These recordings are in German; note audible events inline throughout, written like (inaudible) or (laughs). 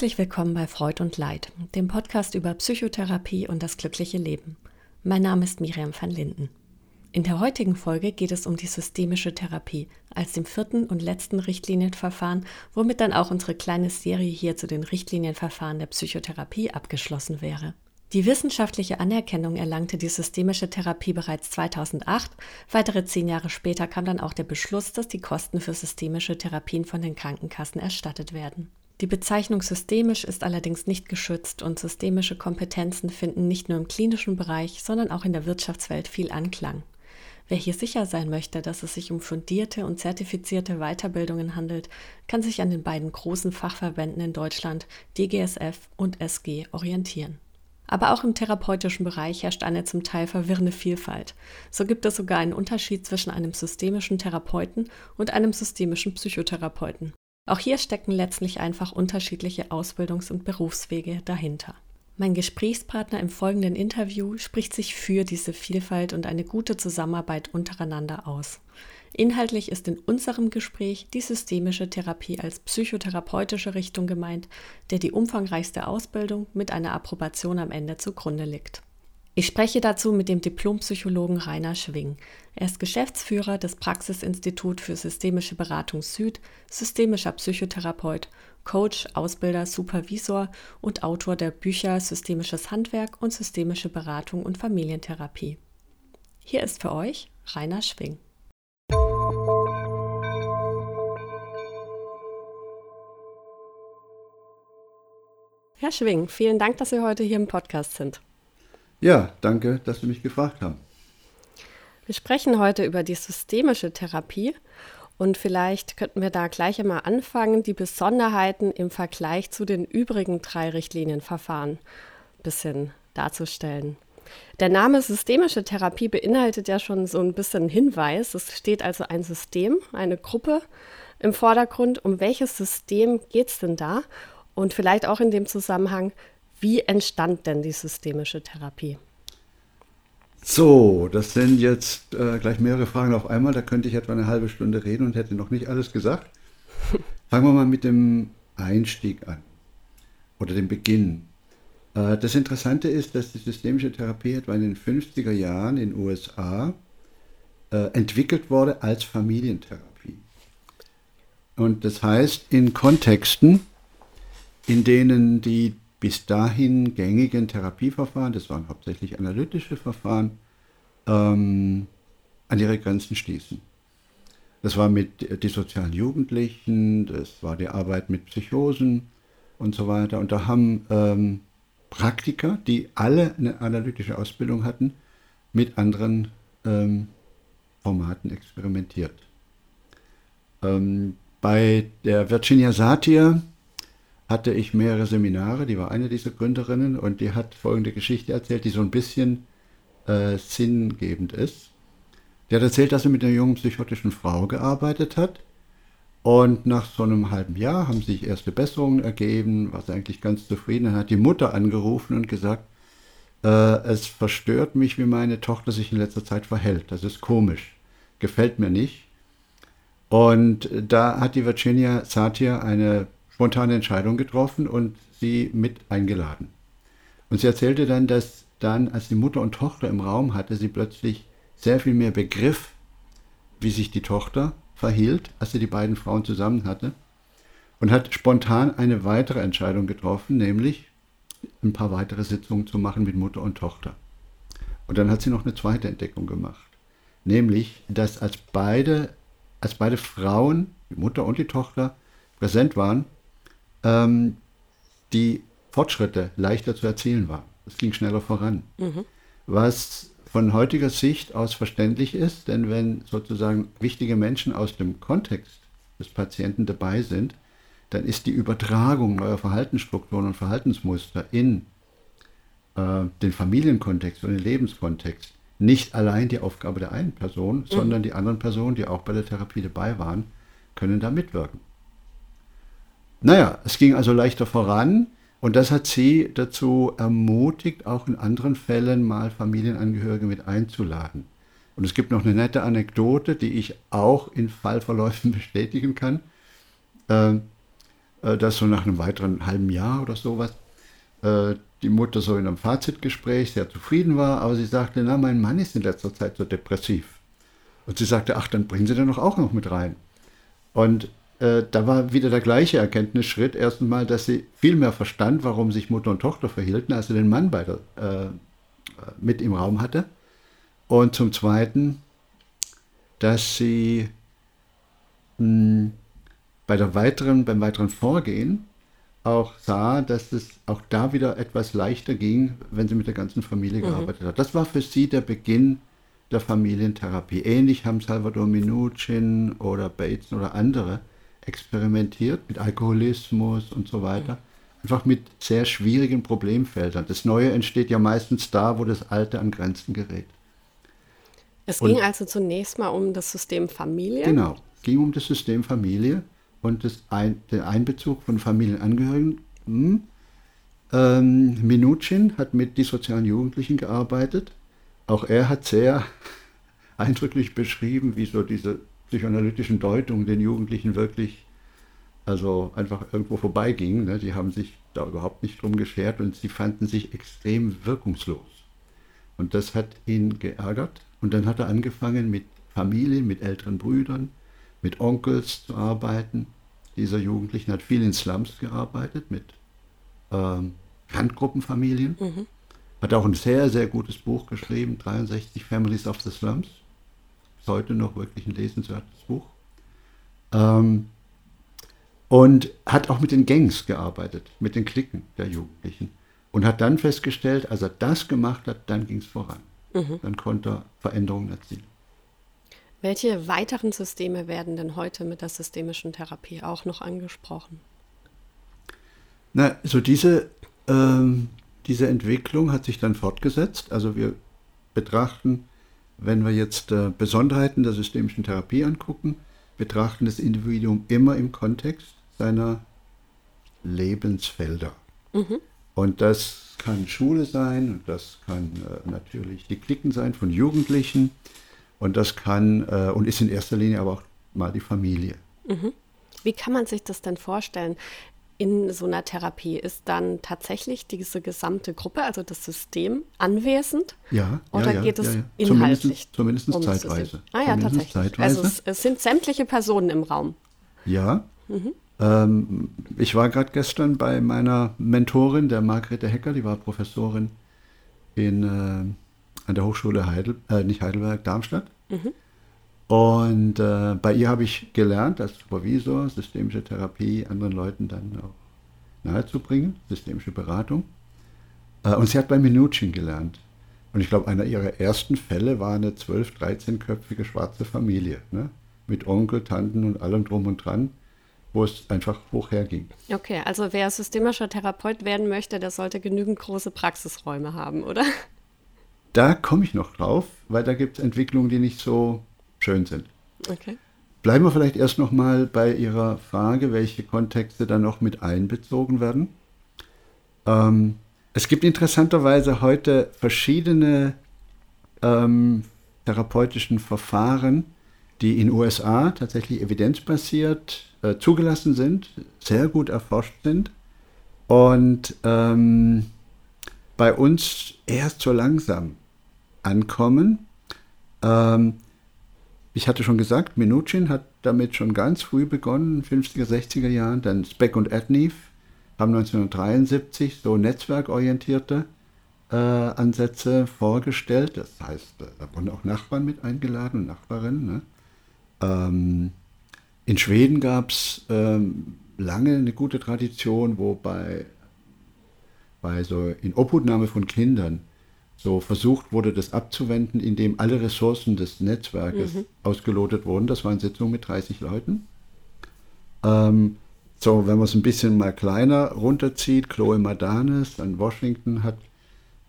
Herzlich willkommen bei Freud und Leid, dem Podcast über Psychotherapie und das glückliche Leben. Mein Name ist Miriam van Linden. In der heutigen Folge geht es um die systemische Therapie als dem vierten und letzten Richtlinienverfahren, womit dann auch unsere kleine Serie hier zu den Richtlinienverfahren der Psychotherapie abgeschlossen wäre. Die wissenschaftliche Anerkennung erlangte die systemische Therapie bereits 2008. Weitere zehn Jahre später kam dann auch der Beschluss, dass die Kosten für systemische Therapien von den Krankenkassen erstattet werden. Die Bezeichnung systemisch ist allerdings nicht geschützt und systemische Kompetenzen finden nicht nur im klinischen Bereich, sondern auch in der Wirtschaftswelt viel Anklang. Wer hier sicher sein möchte, dass es sich um fundierte und zertifizierte Weiterbildungen handelt, kann sich an den beiden großen Fachverbänden in Deutschland, DGSF und SG, orientieren. Aber auch im therapeutischen Bereich herrscht eine zum Teil verwirrende Vielfalt. So gibt es sogar einen Unterschied zwischen einem systemischen Therapeuten und einem systemischen Psychotherapeuten. Auch hier stecken letztlich einfach unterschiedliche Ausbildungs- und Berufswege dahinter. Mein Gesprächspartner im folgenden Interview spricht sich für diese Vielfalt und eine gute Zusammenarbeit untereinander aus. Inhaltlich ist in unserem Gespräch die systemische Therapie als psychotherapeutische Richtung gemeint, der die umfangreichste Ausbildung mit einer Approbation am Ende zugrunde liegt. Ich spreche dazu mit dem Diplompsychologen Rainer Schwing. Er ist Geschäftsführer des Praxisinstitut für systemische Beratung Süd, systemischer Psychotherapeut, Coach, Ausbilder, Supervisor und Autor der Bücher Systemisches Handwerk und Systemische Beratung und Familientherapie. Hier ist für euch Rainer Schwing. Herr Schwing, vielen Dank, dass Sie heute hier im Podcast sind. Ja, danke, dass Sie mich gefragt haben. Wir sprechen heute über die systemische Therapie und vielleicht könnten wir da gleich einmal anfangen, die Besonderheiten im Vergleich zu den übrigen drei Richtlinienverfahren ein bisschen darzustellen. Der Name systemische Therapie beinhaltet ja schon so ein bisschen Hinweis. Es steht also ein System, eine Gruppe im Vordergrund. Um welches System geht es denn da? Und vielleicht auch in dem Zusammenhang, wie entstand denn die systemische Therapie? So, das sind jetzt äh, gleich mehrere Fragen auf einmal. Da könnte ich etwa eine halbe Stunde reden und hätte noch nicht alles gesagt. (laughs) Fangen wir mal mit dem Einstieg an oder dem Beginn. Äh, das Interessante ist, dass die systemische Therapie etwa in den 50er Jahren in den USA äh, entwickelt wurde als Familientherapie. Und das heißt, in Kontexten, in denen die bis dahin gängigen Therapieverfahren, das waren hauptsächlich analytische Verfahren, ähm, an ihre Grenzen stießen. Das war mit die sozialen Jugendlichen, das war die Arbeit mit Psychosen und so weiter. Und da haben ähm, Praktiker, die alle eine analytische Ausbildung hatten, mit anderen ähm, Formaten experimentiert. Ähm, bei der Virginia Satir hatte ich mehrere Seminare, die war eine dieser Gründerinnen und die hat folgende Geschichte erzählt, die so ein bisschen äh, sinngebend ist. Die hat erzählt, dass sie mit einer jungen psychotischen Frau gearbeitet hat und nach so einem halben Jahr haben sich erste Besserungen ergeben, war sie eigentlich ganz zufrieden. Dann hat die Mutter angerufen und gesagt, äh, es verstört mich, wie meine Tochter sich in letzter Zeit verhält. Das ist komisch, gefällt mir nicht. Und da hat die Virginia Satir eine spontane Entscheidung getroffen und sie mit eingeladen. Und sie erzählte dann, dass dann, als die Mutter und Tochter im Raum hatte, sie plötzlich sehr viel mehr begriff, wie sich die Tochter verhielt, als sie die beiden Frauen zusammen hatte. Und hat spontan eine weitere Entscheidung getroffen, nämlich ein paar weitere Sitzungen zu machen mit Mutter und Tochter. Und dann hat sie noch eine zweite Entdeckung gemacht. Nämlich, dass als beide, als beide Frauen, die Mutter und die Tochter, präsent waren, ähm, die Fortschritte leichter zu erzielen waren. Es ging schneller voran. Mhm. Was von heutiger Sicht aus verständlich ist, denn wenn sozusagen wichtige Menschen aus dem Kontext des Patienten dabei sind, dann ist die Übertragung neuer Verhaltensstrukturen und Verhaltensmuster in äh, den Familienkontext und den Lebenskontext nicht allein die Aufgabe der einen Person, mhm. sondern die anderen Personen, die auch bei der Therapie dabei waren, können da mitwirken. Naja, es ging also leichter voran und das hat sie dazu ermutigt, auch in anderen Fällen mal Familienangehörige mit einzuladen. Und es gibt noch eine nette Anekdote, die ich auch in Fallverläufen (laughs) bestätigen kann. Ähm, äh, dass so nach einem weiteren halben Jahr oder sowas äh, die Mutter so in einem Fazitgespräch sehr zufrieden war, aber sie sagte, na, mein Mann ist in letzter Zeit so depressiv. Und sie sagte, ach, dann bringen Sie den doch auch noch mit rein. Und äh, da war wieder der gleiche Erkenntnisschritt. Erstens mal, dass sie viel mehr verstand, warum sich Mutter und Tochter verhielten, als sie den Mann bei der, äh, mit im Raum hatte. Und zum Zweiten, dass sie mh, hm, bei der weiteren, beim weiteren Vorgehen auch sah, dass es auch da wieder etwas leichter ging, wenn sie mit der ganzen Familie mhm. gearbeitet hat. Das war für sie der Beginn der Familientherapie. Ähnlich haben Salvador Minuchin oder Bates oder andere experimentiert mit Alkoholismus und so weiter. Einfach mit sehr schwierigen Problemfeldern. Das Neue entsteht ja meistens da, wo das Alte an Grenzen gerät. Es und ging also zunächst mal um das System Familie. Genau, ging um das System Familie und das ein, den Einbezug von Familienangehörigen. Hm. Ähm, Minuchin hat mit dissozialen Jugendlichen gearbeitet. Auch er hat sehr (laughs) eindrücklich beschrieben, wie so diese psychoanalytischen Deutungen den Jugendlichen wirklich also einfach irgendwo vorbeigingen. Ne? Die haben sich da überhaupt nicht drum geschert und sie fanden sich extrem wirkungslos. Und das hat ihn geärgert. Und dann hat er angefangen mit Familien, mit älteren Brüdern, mit Onkels zu arbeiten. Dieser Jugendlichen hat viel in Slums gearbeitet, mit ähm, Randgruppenfamilien. Mhm. Hat auch ein sehr, sehr gutes Buch geschrieben, 63 Families of the Slums. Heute noch wirklich ein lesenswertes Buch. Ähm, und hat auch mit den Gangs gearbeitet, mit den Klicken der Jugendlichen. Und hat dann festgestellt, als er das gemacht hat, dann ging es voran. Mhm. Dann konnte er Veränderungen erzielen. Welche weiteren Systeme werden denn heute mit der systemischen Therapie auch noch angesprochen? Na, so diese, ähm, diese Entwicklung hat sich dann fortgesetzt. Also wir betrachten, wenn wir jetzt äh, Besonderheiten der systemischen Therapie angucken, betrachten das Individuum immer im Kontext seiner Lebensfelder. Mhm. Und das kann Schule sein, und das kann äh, natürlich die Klicken sein von Jugendlichen, und das kann äh, und ist in erster Linie aber auch mal die Familie. Mhm. Wie kann man sich das denn vorstellen? In so einer Therapie ist dann tatsächlich diese gesamte Gruppe, also das System, anwesend? Ja. Oder ja, geht es ja, inhaltlich? Zumindest, zumindest um zeitweise. Ah ja, tatsächlich. Zeitweise. Also es, es, sind sämtliche Personen im Raum. Ja. Mhm. Ähm, ich war gerade gestern bei meiner Mentorin, der Margrethe Hecker, die war Professorin in äh, an der Hochschule Heidel, äh, nicht Heidelberg, Darmstadt. Mhm. Und äh, bei ihr habe ich gelernt, als Supervisor systemische Therapie anderen Leuten dann auch nahezubringen, systemische Beratung. Äh, und sie hat bei Minuchin gelernt. Und ich glaube, einer ihrer ersten Fälle war eine 12-, 13-köpfige schwarze Familie. Ne? Mit Onkel, Tanten und allem drum und dran, wo es einfach hoch herging. Okay, also wer systemischer Therapeut werden möchte, der sollte genügend große Praxisräume haben, oder? Da komme ich noch drauf, weil da gibt es Entwicklungen, die nicht so schön sind. Okay. Bleiben wir vielleicht erst noch mal bei Ihrer Frage, welche Kontexte da noch mit einbezogen werden. Ähm, es gibt interessanterweise heute verschiedene ähm, therapeutischen Verfahren, die in USA tatsächlich evidenzbasiert äh, zugelassen sind, sehr gut erforscht sind und ähm, bei uns erst so langsam ankommen. Ähm, ich hatte schon gesagt, Minuchin hat damit schon ganz früh begonnen, 50er, 60er Jahren. Dann Speck und Adneef haben 1973 so netzwerkorientierte äh, Ansätze vorgestellt. Das heißt, äh, da wurden auch Nachbarn mit eingeladen und Nachbarinnen. Ne? Ähm, in Schweden gab es ähm, lange eine gute Tradition, wobei bei so in Obhutnahme von Kindern so versucht wurde, das abzuwenden, indem alle Ressourcen des Netzwerkes mhm. ausgelotet wurden. Das waren Sitzungen mit 30 Leuten. Ähm, so, wenn man es ein bisschen mal kleiner runterzieht, Chloe Madanes an Washington hat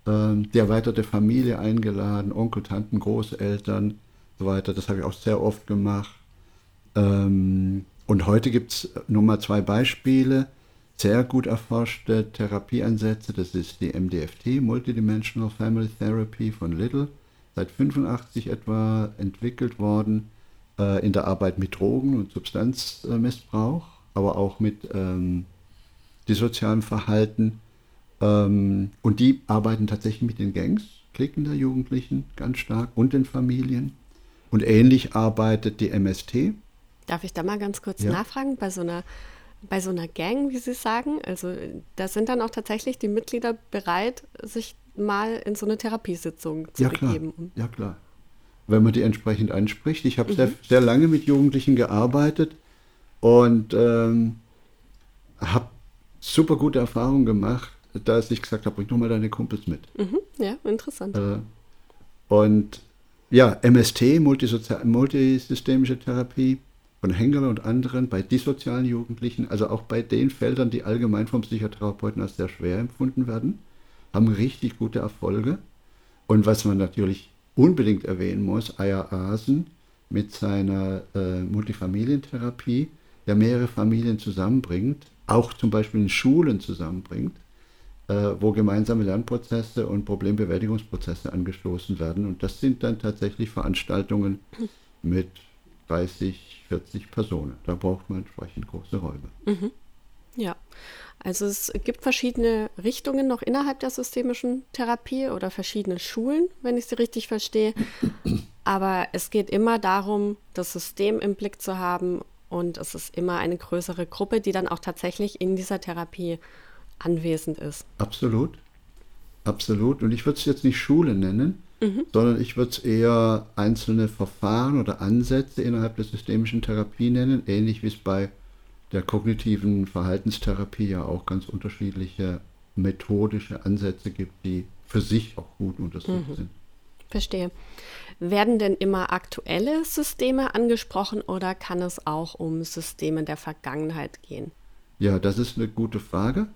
ähm, die erweiterte Familie eingeladen, Onkel, Tanten, Großeltern, so weiter. Das habe ich auch sehr oft gemacht. Ähm, und heute gibt es nur mal zwei Beispiele sehr gut erforschte Therapieansätze. Das ist die MDFT, Multidimensional Family Therapy von Little, seit 85 etwa entwickelt worden äh, in der Arbeit mit Drogen und Substanzmissbrauch. aber auch mit ähm, dissozialem Verhalten. Ähm, und die arbeiten tatsächlich mit den Gangs, Klicken der Jugendlichen ganz stark und den Familien. Und ähnlich arbeitet die MST. Darf ich da mal ganz kurz ja. nachfragen? Bei so einer bei so einer Gang, wie Sie sagen, also da sind dann auch tatsächlich die Mitglieder bereit, sich mal in so eine Therapiesitzung zu ja, begeben. Klar. Ja, klar. Wenn man die entsprechend anspricht. Ich habe mhm. sehr, sehr lange mit Jugendlichen gearbeitet und ähm, habe super gute Erfahrungen gemacht, dass ich gesagt habe, bring doch mal deine Kumpels mit. Mhm. Ja, interessant. Äh, und ja, MST, multisystemische Therapie, von Hengerle und anderen bei dissozialen Jugendlichen, also auch bei den Feldern, die allgemein vom Psychotherapeuten als sehr schwer empfunden werden, haben richtig gute Erfolge. Und was man natürlich unbedingt erwähnen muss, Aya Asen mit seiner äh, Multifamilientherapie, der mehrere Familien zusammenbringt, auch zum Beispiel in Schulen zusammenbringt, äh, wo gemeinsame Lernprozesse und Problembewältigungsprozesse angestoßen werden. Und das sind dann tatsächlich Veranstaltungen mit 30, 40 Personen. Da braucht man entsprechend große Räume. Mhm. Ja, also es gibt verschiedene Richtungen noch innerhalb der systemischen Therapie oder verschiedene Schulen, wenn ich sie richtig verstehe. Aber es geht immer darum, das System im Blick zu haben und es ist immer eine größere Gruppe, die dann auch tatsächlich in dieser Therapie anwesend ist. Absolut, absolut. Und ich würde es jetzt nicht Schule nennen, mhm. sondern ich würde es eher einzelne Verfahren oder Ansätze innerhalb der systemischen Therapie nennen, ähnlich wie es bei der kognitiven Verhaltenstherapie ja auch ganz unterschiedliche methodische Ansätze gibt, die für sich auch gut untersucht mhm. sind. Verstehe. Werden denn immer aktuelle Systeme angesprochen oder kann es auch um Systeme der Vergangenheit gehen? Ja, das ist eine gute Frage,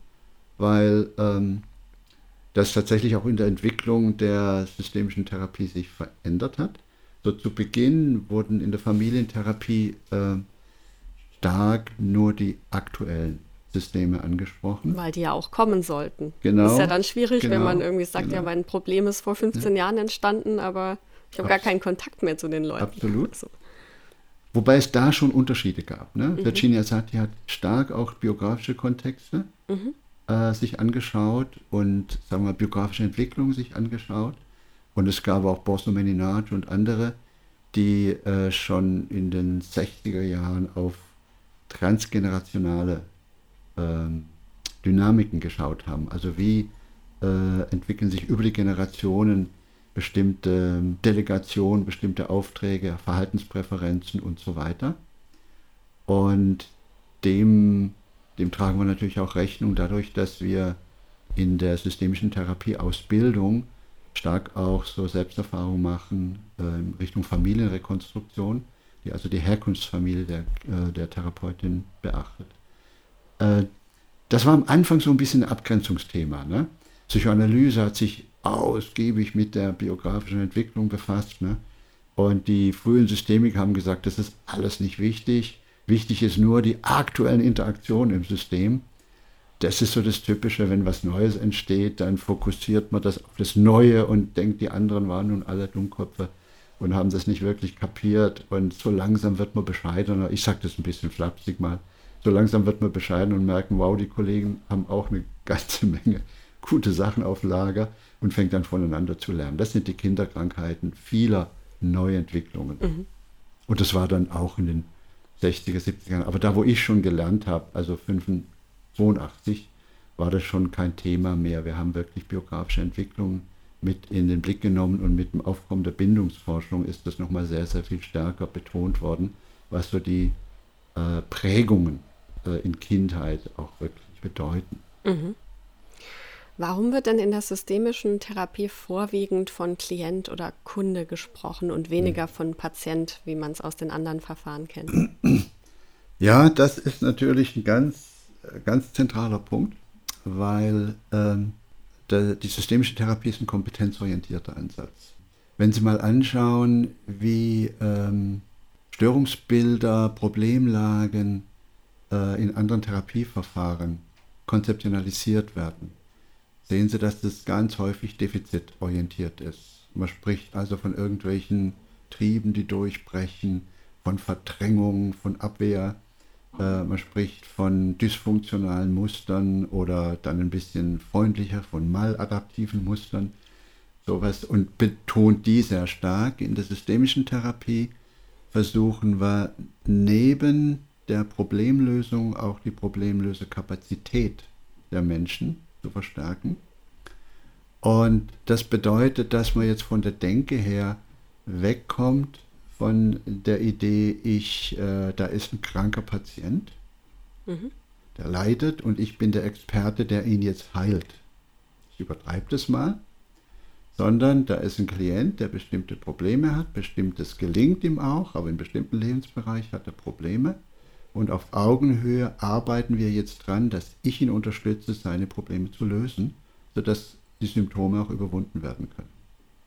weil ähm, das tatsächlich auch in der Entwicklung der systemischen Therapie sich verändert hat. So zu Beginn wurden in der Familientherapie äh, stark nur die aktuellen Systeme angesprochen. Weil die ja auch kommen sollten. Genau. Das ist ja dann schwierig, genau, wenn man irgendwie sagt, genau. ja, mein Problem ist vor 15 ja. Jahren entstanden, aber ich habe gar keinen Kontakt mehr zu den Leuten. Absolut. Also. Wobei es da schon Unterschiede gab. Ne? Mhm. Virginia Satie hat stark auch biografische Kontexte. Mhm äh, sich angeschaut und sagen wir biografische Entwicklung sich angeschaut. Und es gab auch Bosno Meninaj und andere, die äh, schon in den 60er Jahren auf transgenerationale äh, Dynamiken geschaut haben. Also wie äh, entwickeln sich über die Generationen bestimmte Delegationen, bestimmte Aufträge, Verhaltenspräferenzen und so weiter. Und dem dem tragen wir natürlich auch Rechnung dadurch, dass wir in der systemischen Therapieausbildung stark auch so Selbsterfahrung machen äh, in Richtung Familienrekonstruktion, die also die Herkunftsfamilie der, äh, der Therapeutin beachtet. Äh, das war am Anfang so ein bisschen ein Abgrenzungsthema. Ne? Psychoanalyse hat sich ausgiebig mit der biografischen Entwicklung befasst. Ne? Und die frühen Systemiker haben gesagt, das ist alles nicht wichtig. Wichtig ist nur die aktuellen Interaktionen im System. Das ist so das Typische, wenn was Neues entsteht, dann fokussiert man das auf das Neue und denkt, die anderen waren nun alle Dummköpfe und haben das nicht wirklich kapiert. Und so langsam wird man bescheidener. Ich sage das ein bisschen flapsig mal. So langsam wird man bescheiden und merken, wow, die Kollegen haben auch eine ganze (laughs) Menge gute Sachen auf Lager und fängt dann voneinander zu lernen. Das sind die Kinderkrankheiten vieler Neuentwicklungen. Mhm. Und das war dann auch in den 60er, 70er Aber da, wo ich schon gelernt habe, also 85, war das schon kein Thema mehr. Wir haben wirklich biografische Entwicklung mit in den Blick genommen und mit dem Aufkommen der Bindungsforschung ist das nochmal sehr, sehr viel stärker betont worden, was so die äh, Prägungen äh, in Kindheit auch wirklich bedeuten. Mhm. Warum wird denn in der systemischen Therapie vorwiegend von Klient oder Kunde gesprochen und weniger von Patient, wie man es aus den anderen Verfahren kennt? Ja, das ist natürlich ein ganz, ganz zentraler Punkt, weil ähm, der, die systemische Therapie ist ein kompetenzorientierter Ansatz. Wenn Sie mal anschauen, wie ähm, Störungsbilder, Problemlagen äh, in anderen Therapieverfahren konzeptionalisiert werden, sehen Sie, dass das ganz häufig defizitorientiert ist. Man spricht also von irgendwelchen Trieben, die durchbrechen, von Verdrängung, von Abwehr. Äh, man spricht von dysfunktionalen Mustern oder dann ein bisschen freundlicher von maladaptiven Mustern. Sowas und betont die sehr stark. In der systemischen Therapie versuchen wir neben der Problemlösung auch die Problemlösekapazität der Menschen zu verstärken. Und das bedeutet, dass man jetzt von der Denke her wegkommt von der Idee, ich, äh, da ist ein kranker Patient, mhm. der leidet und ich bin der Experte, der ihn jetzt heilt. Ich übertreibe das mal, sondern da ist ein Klient, der bestimmte Probleme hat, bestimmtes gelingt ihm auch, aber in bestimmten Lebensbereich hat er Probleme. Und auf Augenhöhe arbeiten wir jetzt dran, dass ich ihn unterstütze, seine Probleme zu lösen, sodass die Symptome auch überwunden werden können.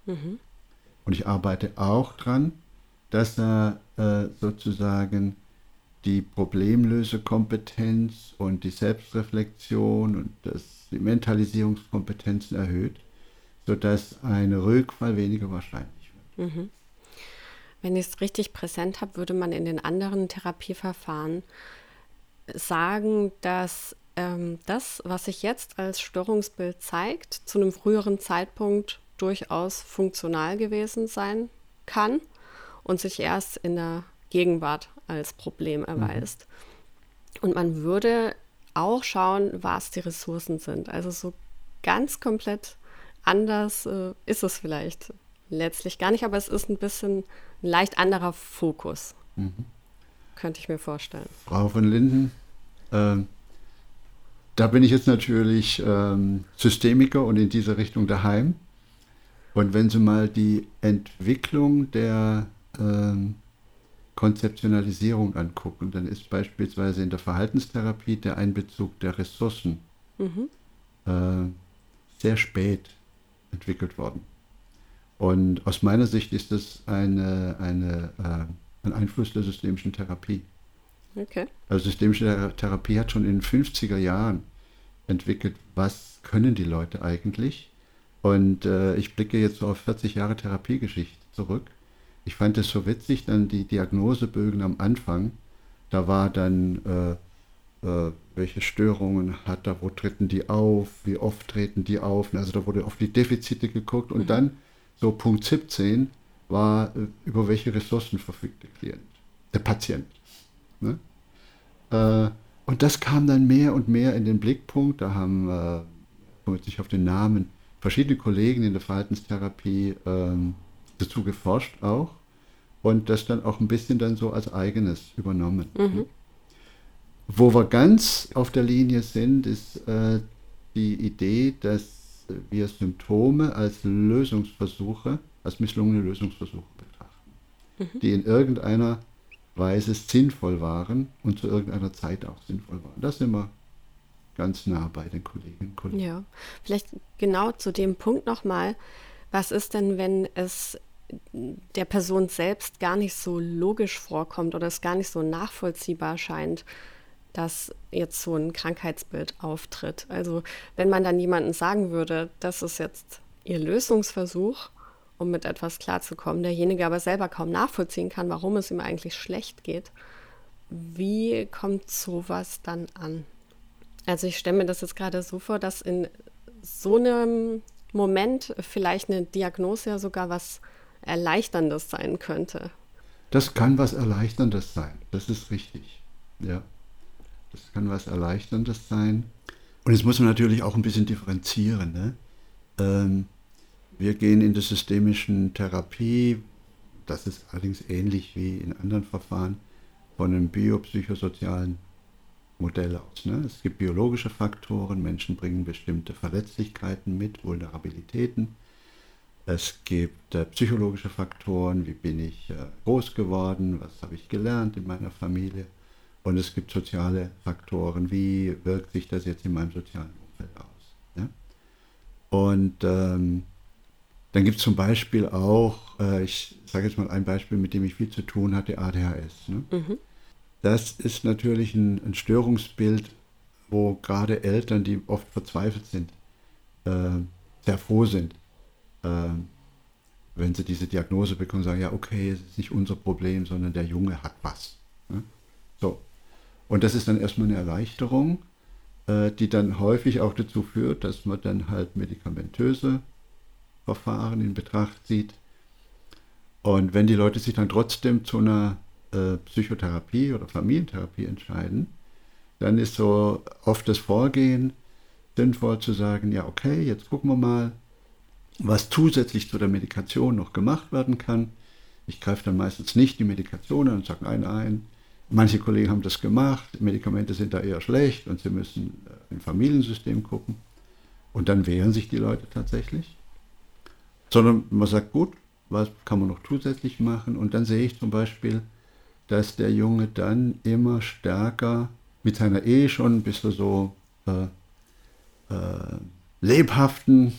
Mhm. Und ich arbeite auch dran, dass er äh, sozusagen die Problemlösekompetenz und die Selbstreflexion und das, die Mentalisierungskompetenzen erhöht, sodass ein Rückfall weniger wahrscheinlich wird. Mhm. Wenn ich es richtig präsent habe, würde man in den anderen Therapieverfahren sagen, dass ähm, das, was sich jetzt als Störungsbild zeigt, zu einem früheren Zeitpunkt durchaus funktional gewesen sein kann und sich erst in der Gegenwart als Problem mhm. erweist. Mhm. Und man würde auch schauen, was die Ressourcen sind. Also so ganz komplett anders äh, ist es vielleicht letztlich gar nicht, aber es ist ein bisschen ein leicht anderer Fokus. Mhm. Könnte ich mir vorstellen. Frau von Linden, ähm, da bin ich jetzt natürlich ähm, Systemiker und in dieser Richtung daheim. Und wenn Sie mal die Entwicklung der ähm, Konzeptionalisierung angucken, dann ist beispielsweise in der Verhaltenstherapie der Einbezug der Ressourcen mhm. äh, sehr spät entwickelt worden. Und aus meiner Sicht ist das eine, eine, äh, ein Einfluss der systemischen Therapie. Okay. Also systemische Therapie hat schon in den 50er Jahren entwickelt, was können die Leute eigentlich. Und äh, ich blicke jetzt so auf 40 Jahre Therapiegeschichte zurück ich fand es so witzig, dann die Diagnosebögen am Anfang, da war dann, äh, äh, welche Störungen hat er, wo treten die auf, wie oft treten die auf, also da wurde auf die Defizite geguckt und mhm. dann so Punkt 17 war, äh, über welche Ressourcen verfügt der Klient, der Patient. Ne? Äh, und das kam dann mehr und mehr in den Blickpunkt, da haben, äh, komme jetzt nicht auf den Namen, verschiedene Kollegen in der Verhaltenstherapie ähm, dazu geforscht auch und das dann auch ein bisschen dann so als eigenes übernommen. Mhm. Wo wir ganz auf der Linie sind, ist äh, die Idee, dass wir Symptome als Lösungsversuche, als misslungene Lösungsversuche betrachten, mhm. die in irgendeiner Weise sinnvoll waren und zu irgendeiner Zeit auch sinnvoll waren. Das sind wir ganz nah bei den Kolleginnen und Kollegen. Ja, vielleicht genau zu dem Punkt nochmal. Was ist denn, wenn es der Person selbst gar nicht so logisch vorkommt oder es gar nicht so nachvollziehbar scheint, dass jetzt so ein Krankheitsbild auftritt. Also wenn man dann jemandem sagen würde, das ist jetzt ihr Lösungsversuch, um mit etwas klarzukommen, derjenige aber selber kaum nachvollziehen kann, warum es ihm eigentlich schlecht geht, wie kommt sowas dann an? Also ich stelle mir das jetzt gerade so vor, dass in so einem Moment vielleicht eine Diagnose ja sogar was Erleichterndes sein könnte. Das kann was Erleichterndes sein, das ist richtig. Ja, das kann was Erleichterndes sein. Und jetzt muss man natürlich auch ein bisschen differenzieren. Ne? Ähm, wir gehen in der systemischen Therapie, das ist allerdings ähnlich wie in anderen Verfahren, von einem biopsychosozialen Modell aus. Ne? Es gibt biologische Faktoren, Menschen bringen bestimmte Verletzlichkeiten mit, Vulnerabilitäten. Es gibt äh, psychologische Faktoren, wie bin ich äh, groß geworden, was habe ich gelernt in meiner Familie. Und es gibt soziale Faktoren, wie wirkt sich das jetzt in meinem sozialen Umfeld aus. Ja? Und ähm, dann gibt es zum Beispiel auch, äh, ich sage jetzt mal ein Beispiel, mit dem ich viel zu tun hatte, ADHS. Ne? Mhm. Das ist natürlich ein, ein, Störungsbild, wo gerade Eltern, die oft verzweifelt sind, äh, sehr froh sind, äh, wenn sie diese Diagnose bekommen, sagen, ja, okay, es ist nicht unser Problem, sondern der Junge hat was. Ne? So. Und das ist dann erstmal eine Erleichterung, äh, die dann häufig auch dazu führt, dass man dann halt medikamentöse Verfahren in Betracht zieht. Und wenn die Leute sich dann trotzdem zu einer äh, Psychotherapie oder Familientherapie entscheiden, dann ist so oft das Vorgehen sinnvoll zu sagen, ja okay, jetzt gucken wir mal, was zusätzlich zu der Medikation noch gemacht werden kann. Ich greife dann meistens nicht die Medikation an und sage, nein, nein, Manche Kollegen haben das gemacht, Medikamente sind da eher schlecht und sie müssen äh, im Familiensystem gucken. Und dann wehren sich die Leute tatsächlich. Sondern man sagt, gut, was kann man noch zusätzlich machen? Und dann sehe ich zum Beispiel, dass der Junge dann immer stärker mit seiner eh schon ein bisschen so äh, äh, lebhaften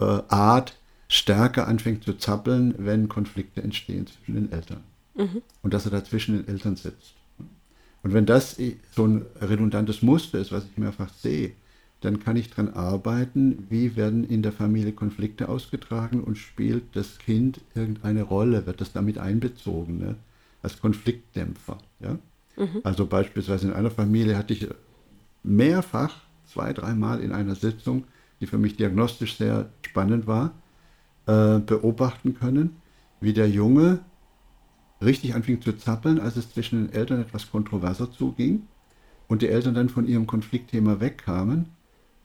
äh, Art stärker anfängt zu zappeln, wenn Konflikte entstehen zwischen den Eltern mhm. und dass er da zwischen den Eltern sitzt. Und wenn das so ein redundantes Muster ist, was ich mehrfach sehe, dann kann ich daran arbeiten, wie werden in der Familie Konflikte ausgetragen und spielt das Kind irgendeine Rolle, wird das damit einbezogen, ne? als Konfliktdämpfer. Ja? Mhm. Also beispielsweise in einer Familie hatte ich mehrfach, zwei, dreimal in einer Sitzung, die für mich diagnostisch sehr spannend war, äh, beobachten können, wie der Junge richtig anfing zu zappeln, als es zwischen den Eltern etwas kontroverser zuging und die Eltern dann von ihrem Konfliktthema wegkamen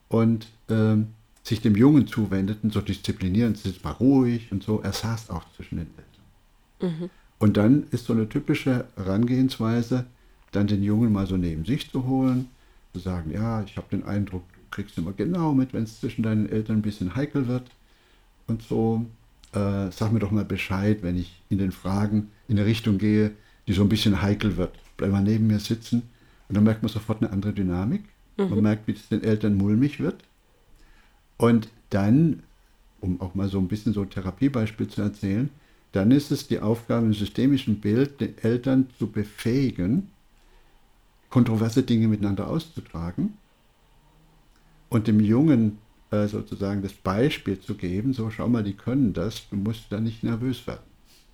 und ähm, sich dem Jungen zuwendeten, so disziplinierend, sitzt mal ruhig und so. Er saß auch zwischen den Eltern. Mhm. Und dann ist so eine typische Herangehensweise, dann den Jungen mal so neben sich zu holen, zu sagen, ja, ich habe den Eindruck, du kriegst immer genau mit, wenn es zwischen deinen Eltern ein bisschen heikel wird und so äh, sag mir doch mal Bescheid, wenn ich in den Fragen in eine Richtung gehe, die so ein bisschen heikel wird. Bleib mal neben mir sitzen und dann merkt man sofort eine andere Dynamik. Mhm. Man merkt, wie es den Eltern mulmig wird. Und dann, um auch mal so ein bisschen so ein Therapiebeispiel zu erzählen, dann ist es die Aufgabe im systemischen Bild, den Eltern zu befähigen, kontroverse Dinge miteinander auszutragen und dem Jungen äh, sozusagen das Beispiel zu geben, so schau mal, die können das, du musst da nicht nervös werden.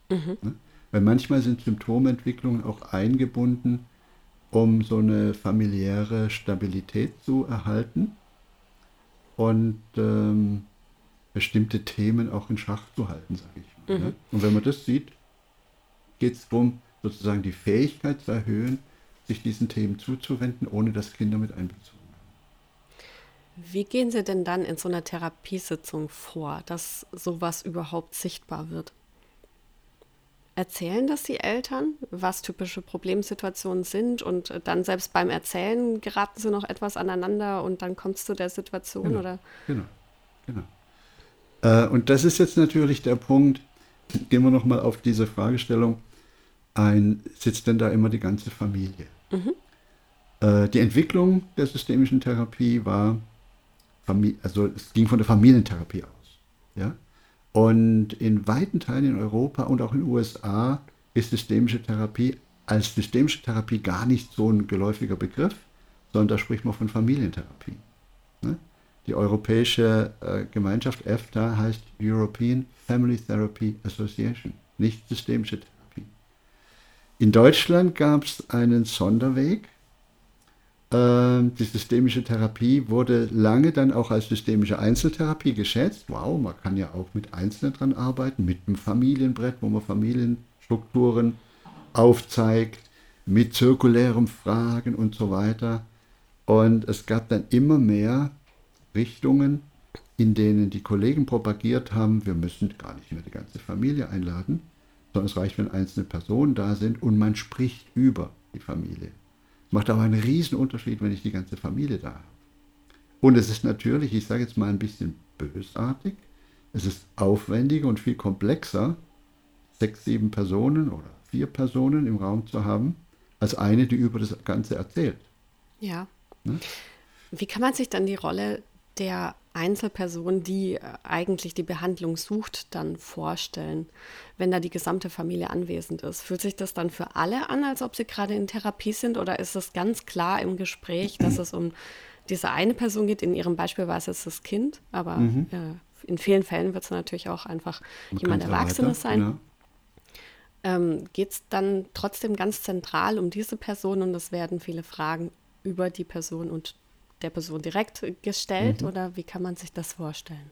Mhm. Ne? Weil manchmal sind Symptomentwicklungen auch eingebunden, um so eine familiäre Stabilität zu erhalten und ähm, bestimmte Themen auch in Schach zu halten, sage ich mal. Mhm. Ne? Und wenn man das sieht, geht es darum, sozusagen die Fähigkeit zu erhöhen, sich diesen Themen zuzuwenden, ohne dass Kinder mit einbezogen wie gehen Sie denn dann in so einer Therapiesitzung vor, dass sowas überhaupt sichtbar wird? Erzählen das die Eltern, was typische Problemsituationen sind und dann selbst beim Erzählen geraten sie noch etwas aneinander und dann kommt es zu der Situation, genau, oder? Genau, genau. Äh, und das ist jetzt natürlich der Punkt, gehen wir nochmal auf diese Fragestellung ein, sitzt denn da immer die ganze Familie? Mhm. Äh, die Entwicklung der systemischen Therapie war also es ging von der Familientherapie aus. Ja? Und in weiten Teilen in Europa und auch in den USA ist systemische Therapie als systemische Therapie gar nicht so ein geläufiger Begriff, sondern da spricht man von Familientherapie. Ne? Die europäische äh, Gemeinschaft EFTA heißt European Family Therapy Association, nicht systemische Therapie. In Deutschland gab es einen Sonderweg, die systemische Therapie wurde lange dann auch als systemische Einzeltherapie geschätzt. Wow, man kann ja auch mit Einzelnen dran arbeiten, mit einem Familienbrett, wo man Familienstrukturen aufzeigt, mit zirkulären Fragen und so weiter. Und es gab dann immer mehr Richtungen, in denen die Kollegen propagiert haben, wir müssen gar nicht mehr die ganze Familie einladen, sondern es reicht, wenn einzelne Personen da sind und man spricht über die Familie. Macht aber einen riesen Unterschied, wenn ich die ganze Familie da habe. Und es ist natürlich, ich sage jetzt mal ein bisschen bösartig, es ist aufwendiger und viel komplexer, sechs, sieben Personen oder vier Personen im Raum zu haben, als eine, die über das Ganze erzählt. Ja. Ne? Wie kann man sich dann die Rolle der Einzelperson, die äh, eigentlich die Behandlung sucht, dann vorstellen, wenn da die gesamte Familie anwesend ist? Fühlt sich das dann für alle an, als ob sie gerade in Therapie sind oder ist es ganz klar im Gespräch, dass es um diese eine Person geht? In Ihrem Beispiel war es jetzt das Kind, aber mhm. äh, in vielen Fällen wird es natürlich auch einfach Man jemand Erwachsenes sein. Ja. ähm, geht es dann trotzdem ganz zentral um diese Person und es werden viele Fragen über die Person und der Person direkt gestellt mhm. oder wie kann man sich das vorstellen?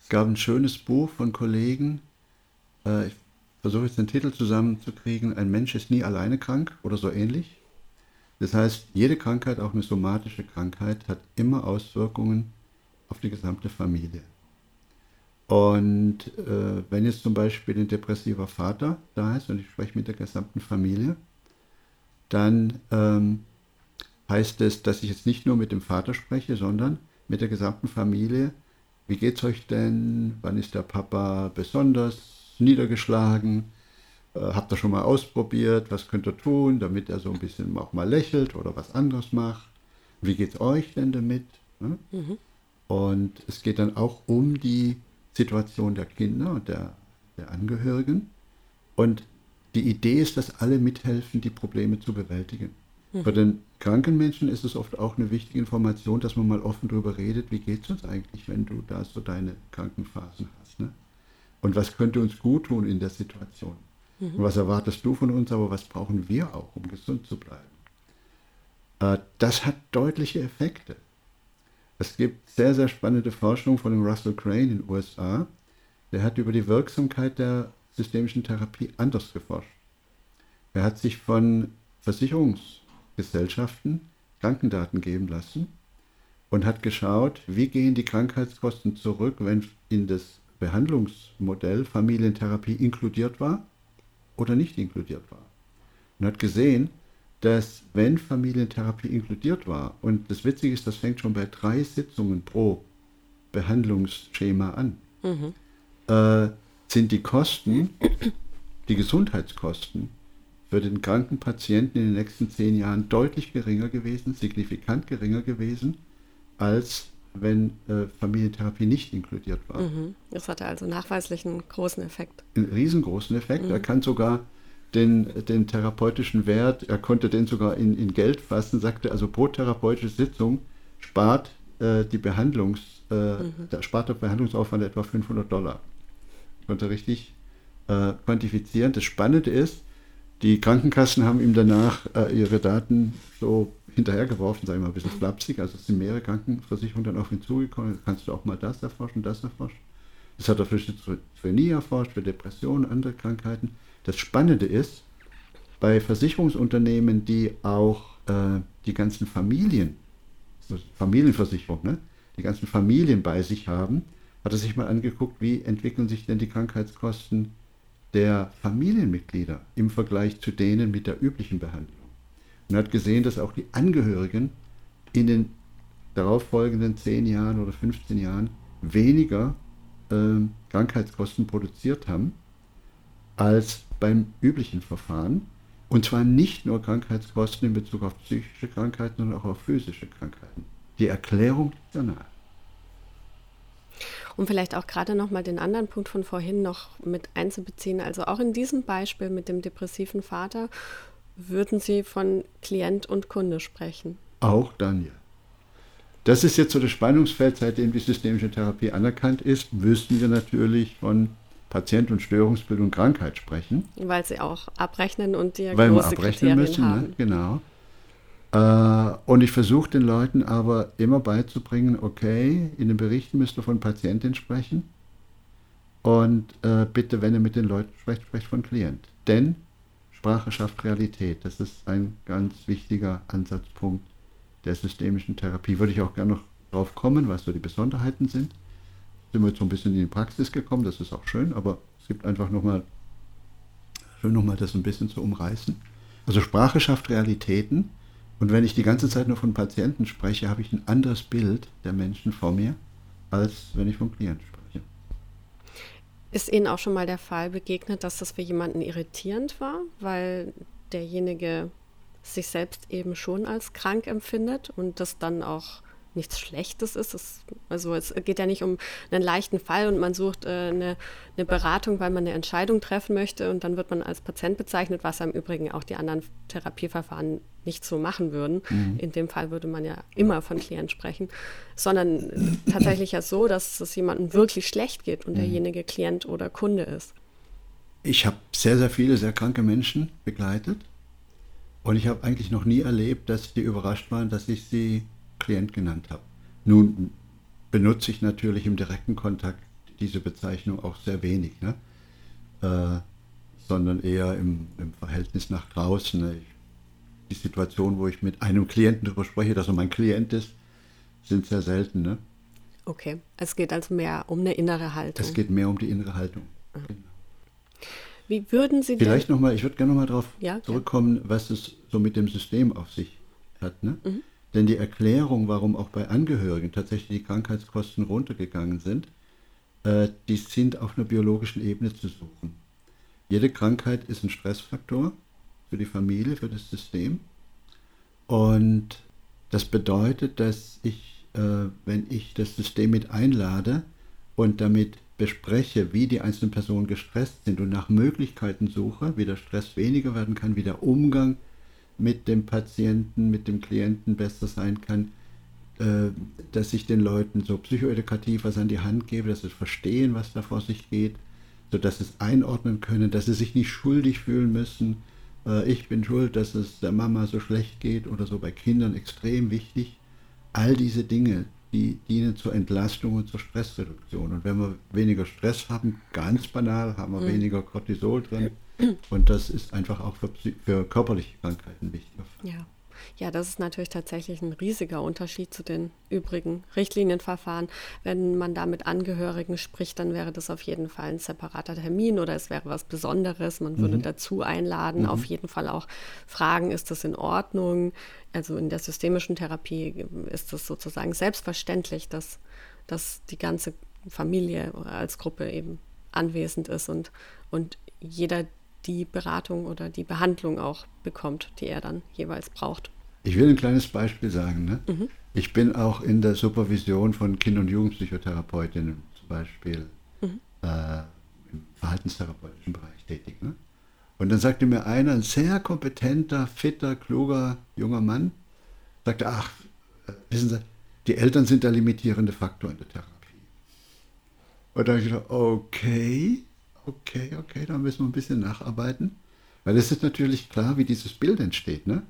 Es gab ein schönes Buch von Kollegen, äh, ich versuche jetzt den Titel zusammenzukriegen, Ein Mensch ist nie alleine krank oder so ähnlich. Das heißt, jede Krankheit, auch eine somatische Krankheit, hat immer Auswirkungen auf die gesamte Familie. Und äh, wenn jetzt zum Beispiel ein depressiver Vater da ist und ich spreche mit der gesamten Familie, dann ähm, heißt es, dass ich jetzt nicht nur mit dem Vater spreche, sondern mit der gesamten Familie. Wie geht's euch denn? Wann ist der Papa besonders niedergeschlagen? Äh, habt ihr schon mal ausprobiert? Was könnt ihr tun, damit er so ein bisschen auch mal lächelt oder was anderes macht? Wie geht's euch denn damit? Ne? Mhm. Und es geht dann auch um die Situation der Kinder und der, der Angehörigen. Und die Idee ist, dass alle mithelfen, die Probleme zu bewältigen. Mhm. Für den kranken Menschen ist es oft auch eine wichtige Information, dass man mal offen darüber redet, wie geht es uns eigentlich, wenn du da so deine Krankenphasen hast. Ne? Und was könnte uns gut tun in der Situation? Mhm. Und was erwartest du von uns, aber was brauchen wir auch, um gesund zu bleiben? Äh, das hat deutliche Effekte. Es gibt sehr, sehr spannende Forschung von dem Russell Crane in den USA. Der hat über die Wirksamkeit der systemischen Therapie anders geforscht. Er hat sich von Versicherungsgesellschaften Krankendaten geben lassen und hat geschaut, wie gehen die Krankheitskosten zurück, wenn in das Behandlungsmodell Familientherapie inkludiert war oder nicht inkludiert war. Und hat gesehen, dass wenn Familientherapie inkludiert war, und das Witzige ist, das fängt schon bei drei Sitzungen pro Behandlungsschema an, mhm. äh, sind die Kosten, die Gesundheitskosten für den kranken Patienten in den nächsten zehn Jahren deutlich geringer gewesen, signifikant geringer gewesen, als wenn äh, Familientherapie nicht inkludiert war. Mhm. Das hatte also nachweislich einen großen Effekt. Einen riesengroßen Effekt. Mhm. Er kann sogar den, den therapeutischen Wert, er konnte den sogar in, in Geld fassen, sagte also pro therapeutische Sitzung spart äh, die Behandlungs, äh, mhm. der spart der Behandlungsaufwand etwa 500 Dollar. Konnte richtig äh, quantifizieren. Das Spannende ist, die Krankenkassen haben ihm danach äh, ihre Daten so hinterhergeworfen, sagen wir mal ein bisschen flapsig. Also es sind mehrere Krankenversicherungen dann auf ihn zugekommen. Kannst du auch mal das erforschen, das erforschen. Das hat er für Schizophrenie erforscht, für Depressionen, andere Krankheiten. Das Spannende ist, bei Versicherungsunternehmen, die auch äh, die ganzen Familien, Familienversicherung, ne, die ganzen Familien bei sich haben, hat er sich mal angeguckt, wie entwickeln sich denn die Krankheitskosten der Familienmitglieder im Vergleich zu denen mit der üblichen Behandlung. Und hat gesehen, dass auch die Angehörigen in den darauffolgenden 10 Jahren oder 15 Jahren weniger äh, Krankheitskosten produziert haben als beim üblichen Verfahren. Und zwar nicht nur Krankheitskosten in Bezug auf psychische Krankheiten, sondern auch auf physische Krankheiten. Die Erklärung liegt ja nahe. Um vielleicht auch gerade nochmal den anderen Punkt von vorhin noch mit einzubeziehen. Also auch in diesem Beispiel mit dem depressiven Vater würden Sie von Klient und Kunde sprechen. Auch Daniel. Das ist jetzt so das Spannungsfeld, seitdem die systemische Therapie anerkannt ist, müssten wir natürlich von Patient- und Störungsbildung Krankheit sprechen. Weil sie auch abrechnen und Diagnose Weil wir abrechnen müssen, ne? genau. Äh, und ich versuche den Leuten aber immer beizubringen, okay, in den Berichten müsst ihr von Patientin sprechen und äh, bitte, wenn ihr mit den Leuten sprecht, sprecht von Klient. Denn Sprache schafft Realität. Das ist ein ganz wichtiger Ansatzpunkt der systemischen Therapie. Würde ich auch gerne noch drauf kommen, was so die Besonderheiten sind sind wir jetzt so ein bisschen in die Praxis gekommen, das ist auch schön, aber es gibt einfach nochmal, schön nochmal das ein bisschen zu umreißen. Also Sprache schafft Realitäten und wenn ich die ganze Zeit nur von Patienten spreche, habe ich ein anderes Bild der Menschen vor mir, als wenn ich vom Klienten spreche. Ist Ihnen auch schon mal der Fall begegnet, dass das für jemanden irritierend war, weil derjenige sich selbst eben schon als krank empfindet und das dann auch nichts Schlechtes ist. Es, also es geht ja nicht um einen leichten Fall und man sucht äh, eine, eine, Beratung, weil man eine Entscheidung treffen möchte und dann wird man als Patient bezeichnet, was im Übrigen auch die anderen Therapieverfahren nicht so machen würden. Mhm. In dem Fall würde man ja immer von Klient sprechen, sondern tatsächlich ja so, dass es jemandem wirklich schlecht geht und mhm. derjenige Klient oder Kunde ist. ich habe sehr, sehr viele sehr kranke Menschen begleitet und ich habe eigentlich noch nie erlebt, dass die überrascht waren, dass ich sie Klient genannt habe. Nun benutze ich natürlich im direkten Kontakt diese Bezeichnung auch sehr wenig, ne? Äh, sondern eher im, im, Verhältnis nach draußen. Ne? Ich, die Situation, wo ich mit einem Klienten darüber spreche, dass er mein Klient ist, sind sehr selten. Ne? Okay, es geht also mehr um eine innere Haltung. Es geht mehr um die innere Haltung. Mhm. Genau. Wie würden Sie Vielleicht nochmal, ich würde gerne nochmal darauf ja, zurückkommen, ja. was es so mit dem System auf sich hat. Ne? Mhm. Denn die Erklärung, warum auch bei Angehörigen tatsächlich die Krankheitskosten runtergegangen sind, äh, die sind auf einer biologischen Ebene zu suchen. Jede Krankheit ist ein Stressfaktor für die Familie, für das System. Und das bedeutet, dass ich, äh, wenn ich das System mit einlade und damit bespreche, wie die einzelnen Personen gestresst sind und nach Möglichkeiten suche, wie der Stress weniger werden kann, wie der Umgang mit dem Patienten, mit dem Klienten besser sein kann, äh, dass ich den Leuten so psychoedukativ was an die Hand gebe, dass sie verstehen, was da vor sich geht, sodass sie es einordnen können, dass sie sich nicht schuldig fühlen müssen. Äh, ich bin schuld, dass es der Mama so schlecht geht oder so bei Kindern extrem wichtig. All diese Dinge, die dienen zur Entlastung und zur Stressreduktion. Und wenn wir weniger Stress haben, ganz banal, haben wir mhm. weniger Cortisol drin. Und das ist einfach auch für, für körperliche Krankheiten wichtig. Ja. Ja, das ist natürlich tatsächlich ein riesiger Unterschied zu den übrigen Richtlinienverfahren. Wenn man da mit Angehörigen spricht, dann wäre das auf jeden Fall ein separater Termin oder es wäre was Besonderes. Man würde mhm. dazu einladen, mhm. auf jeden Fall auch fragen, ist das in Ordnung? Also in der systemischen Therapie ist es sozusagen selbstverständlich, dass, dass die ganze Familie als Gruppe eben anwesend ist und, und jeder die Beratung oder die Behandlung auch bekommt, die er dann jeweils braucht. Ich will ein kleines Beispiel sagen. Ne? Mhm. Ich bin auch in der Supervision von Kind- und Jugendpsychotherapeutinnen zum Beispiel mhm. äh, im verhaltenstherapeutischen Bereich tätig. Ne? Und dann sagte mir einer, ein sehr kompetenter, fitter, kluger junger Mann, sagte, ach, äh, wissen Sie, die Eltern sind der limitierende Faktor in der Therapie. Und da habe ich gedacht, okay, okay, okay, da müssen wir ein bisschen nacharbeiten. Weil es ist natürlich klar, wie dieses Bild entsteht. Ne?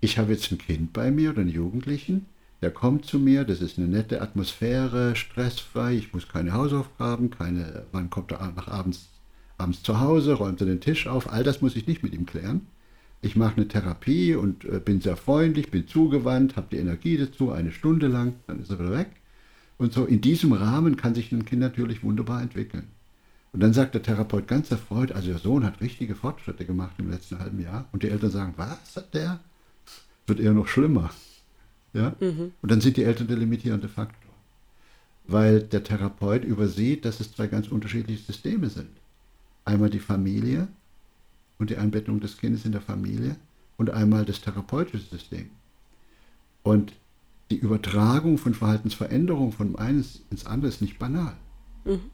Ich habe jetzt ein Kind bei mir oder einen Jugendlichen, der kommt zu mir, das ist eine nette Atmosphäre, stressfrei, ich muss keine Hausaufgaben, keine, wann kommt er nach abends, abends zu Hause, räumt er den Tisch auf, all das muss ich nicht mit ihm klären. Ich mache eine Therapie und äh, bin sehr freundlich, bin zugewandt, habe die Energie dazu, eine Stunde lang, dann ist er wieder weg. Und so in diesem Rahmen kann sich ein Kind natürlich wunderbar entwickeln. Und dann sagt der Therapeut ganz erfreut, also der Sohn hat richtige Fortschritte gemacht im letzten halben Jahr. Und die Eltern sagen, was hat der? Wird eher noch schlimmer. Ja? Mhm. Und dann sind die Eltern der limitierende Faktor. Weil der Therapeut übersieht, dass es zwei ganz unterschiedliche Systeme sind. Einmal die Familie und die Einbettung des Kindes in der Familie und einmal das therapeutische System. Und die Übertragung von Verhaltensveränderungen von eines ins andere ist nicht banal. Mhm.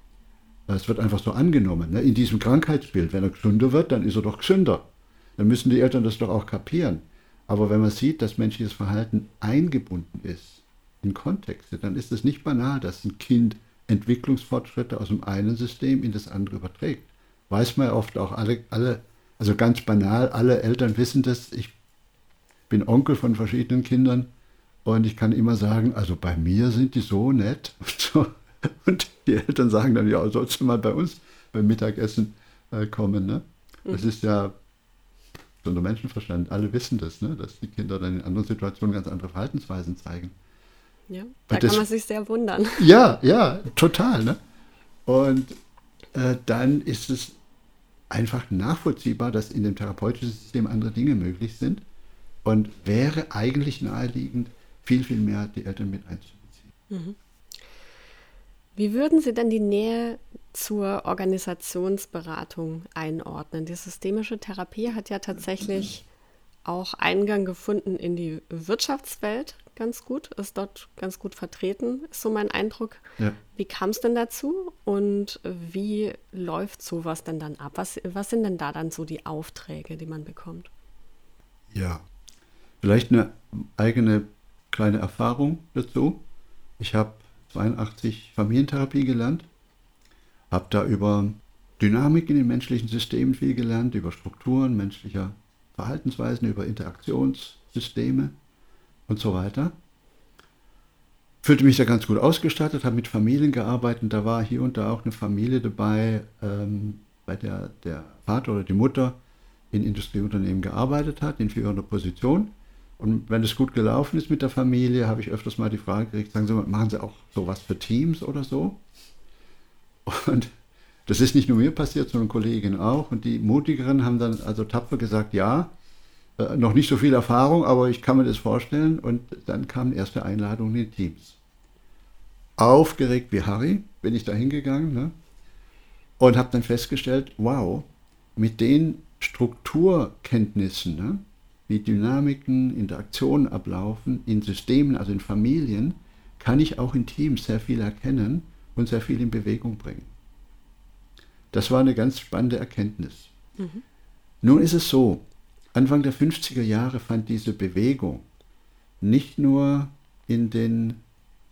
Es wird einfach so angenommen. Ne? In diesem Krankheitsbild, wenn er gesünder wird, dann ist er doch gesünder. Dann müssen die Eltern das doch auch kapieren. Aber wenn man sieht, dass menschliches Verhalten eingebunden ist in Kontexte, dann ist es nicht banal, dass ein Kind Entwicklungsfortschritte aus dem einen System in das andere überträgt. Weiß man oft auch alle, alle, also ganz banal, alle Eltern wissen das. Ich bin Onkel von verschiedenen Kindern und ich kann immer sagen, also bei mir sind die so nett. (laughs) (laughs) Und die Eltern sagen dann, ja, sollst du mal bei uns beim Mittagessen äh, kommen. Ne? Das mhm. ist ja so ein Menschenverstand. Alle wissen das, ne? dass die Kinder dann in anderen Situationen ganz andere Verhaltensweisen zeigen. Ja, da das, kann man sich sehr wundern. (laughs) Ja, ja, total. Ne? Und äh, dann ist es einfach nachvollziehbar, dass in dem therapeutischen System andere Dinge möglich sind und wäre eigentlich naheliegend, viel, viel mehr die Eltern mit einzubeziehen. Mhm. Wie würden Sie denn die Nähe zur Organisationsberatung einordnen? Die systemische Therapie hat ja tatsächlich auch Eingang gefunden in die Wirtschaftswelt ganz gut, ist dort ganz gut vertreten, ist so mein Eindruck. Ja. Wie kam es denn dazu und wie läuft sowas denn dann ab? Was, was sind denn da dann so die Aufträge, die man bekommt? Ja, vielleicht eine eigene kleine Erfahrung dazu. Ich habe 82 Familientherapie gelernt, habe da über Dynamik in den menschlichen Systemen viel gelernt, über Strukturen menschlicher Verhaltensweisen, über Interaktionssysteme und so weiter. Fühlte mich da ganz gut ausgestattet, habe mit Familien gearbeitet. Da war hier und da auch eine Familie dabei, ähm, bei der der Vater oder die Mutter in Industrieunternehmen gearbeitet hat, in führender Position. Und wenn es gut gelaufen ist mit der Familie, habe ich öfters mal die Frage gekriegt, sagen Sie mal, machen Sie auch sowas für Teams oder so? Und das ist nicht nur mir passiert, sondern Kolleginnen auch. Und die Mutigeren haben dann also tapfer gesagt, ja, äh, noch nicht so viel Erfahrung, aber ich kann mir das vorstellen. Und dann kamen erste Einladungen in die Teams. Aufgeregt wie Harry bin ich da hingegangen ne? und habe dann festgestellt, wow, mit den Strukturkenntnissen, ne, wie Dynamiken, Interaktionen ablaufen, in Systemen, also in Familien, kann ich auch in Teams sehr viel erkennen und sehr viel in Bewegung bringen. Das war eine ganz spannende Erkenntnis. Mhm. Nun ist es so, Anfang der 50er Jahre fand diese Bewegung nicht nur in den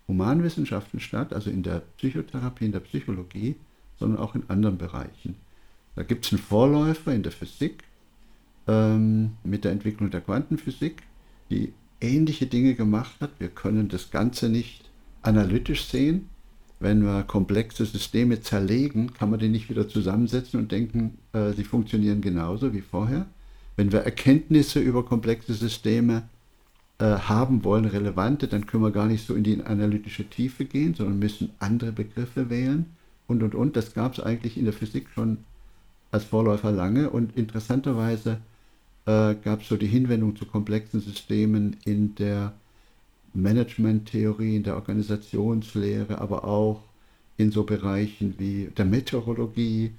Humanwissenschaften statt, also in der Psychotherapie, in der Psychologie, sondern auch in anderen Bereichen. Da gibt es einen Vorläufer in der Physik ähm, mit der Entwicklung der Quantenphysik, die ähnliche Dinge gemacht hat. Wir können das Ganze nicht analytisch sehen, wenn wir komplexe Systeme zerlegen, kann man die nicht wieder zusammensetzen und denken, äh, sie funktionieren genauso wie vorher. Wenn wir Erkenntnisse über komplexe Systeme äh, haben wollen, relevante, dann können wir gar nicht so in die analytische Tiefe gehen, sondern müssen andere Begriffe wählen und und und. Das gab es eigentlich in der Physik schon als Vorläufer lange und interessanterweise äh, gab es so die Hinwendung zu komplexen Systemen in der Managementtheorie, in der Organisationslehre, aber auch in so Bereichen wie der Meteorologie,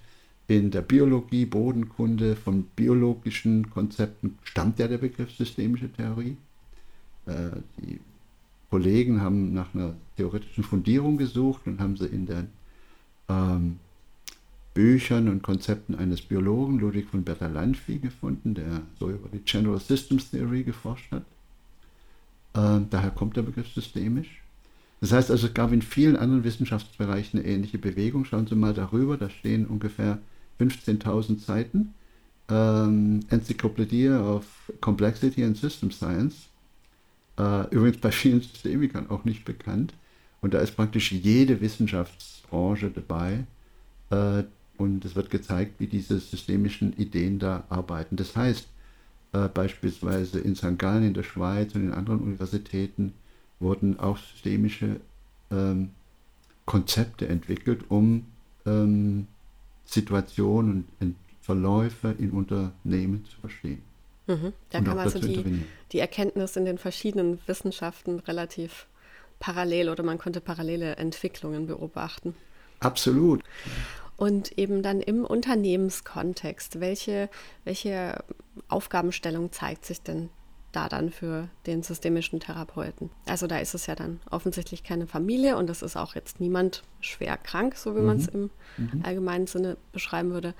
in der Biologie, Bodenkunde, von biologischen Konzepten stammt ja der Begriff systemische Theorie. Äh, die Kollegen haben nach einer theoretischen Fundierung gesucht und haben sie in den ähm, Büchern und Konzepten eines Biologen, Ludwig von Bertalanffy, gefunden, der so über die General Systems Theory geforscht hat. Äh, daher kommt der Begriff systemisch. Das heißt also, es gab in vielen anderen Wissenschaftsbereichen eine ähnliche Bewegung. Schauen Sie mal darüber, da stehen ungefähr 15.000 Seiten. Ähm, Encyclopedia of Complexity and System Science. Äh, übrigens bei vielen Systemikern auch nicht bekannt. Und da ist praktisch jede Wissenschaftsbranche dabei. Äh, und es wird gezeigt, wie diese systemischen Ideen da arbeiten. Das heißt, äh, beispielsweise in St. Gallen in der Schweiz und in anderen Universitäten wurden auch systemische ähm, Konzepte entwickelt, um ähm, Situationen und Verläufe in Unternehmen zu verstehen. Mhm. Da und kann man also die, die Erkenntnis in den verschiedenen Wissenschaften relativ parallel oder man konnte parallele Entwicklungen beobachten. Absolut und eben dann im Unternehmenskontext, welche, welche Aufgabenstellung zeigt sich denn da dann für den systemischen Therapeuten? Also da ist es ja dann offensichtlich keine Familie und es ist auch jetzt niemand schwer krank, so wie mhm. man es im mhm. allgemeinen Sinne beschreiben würde.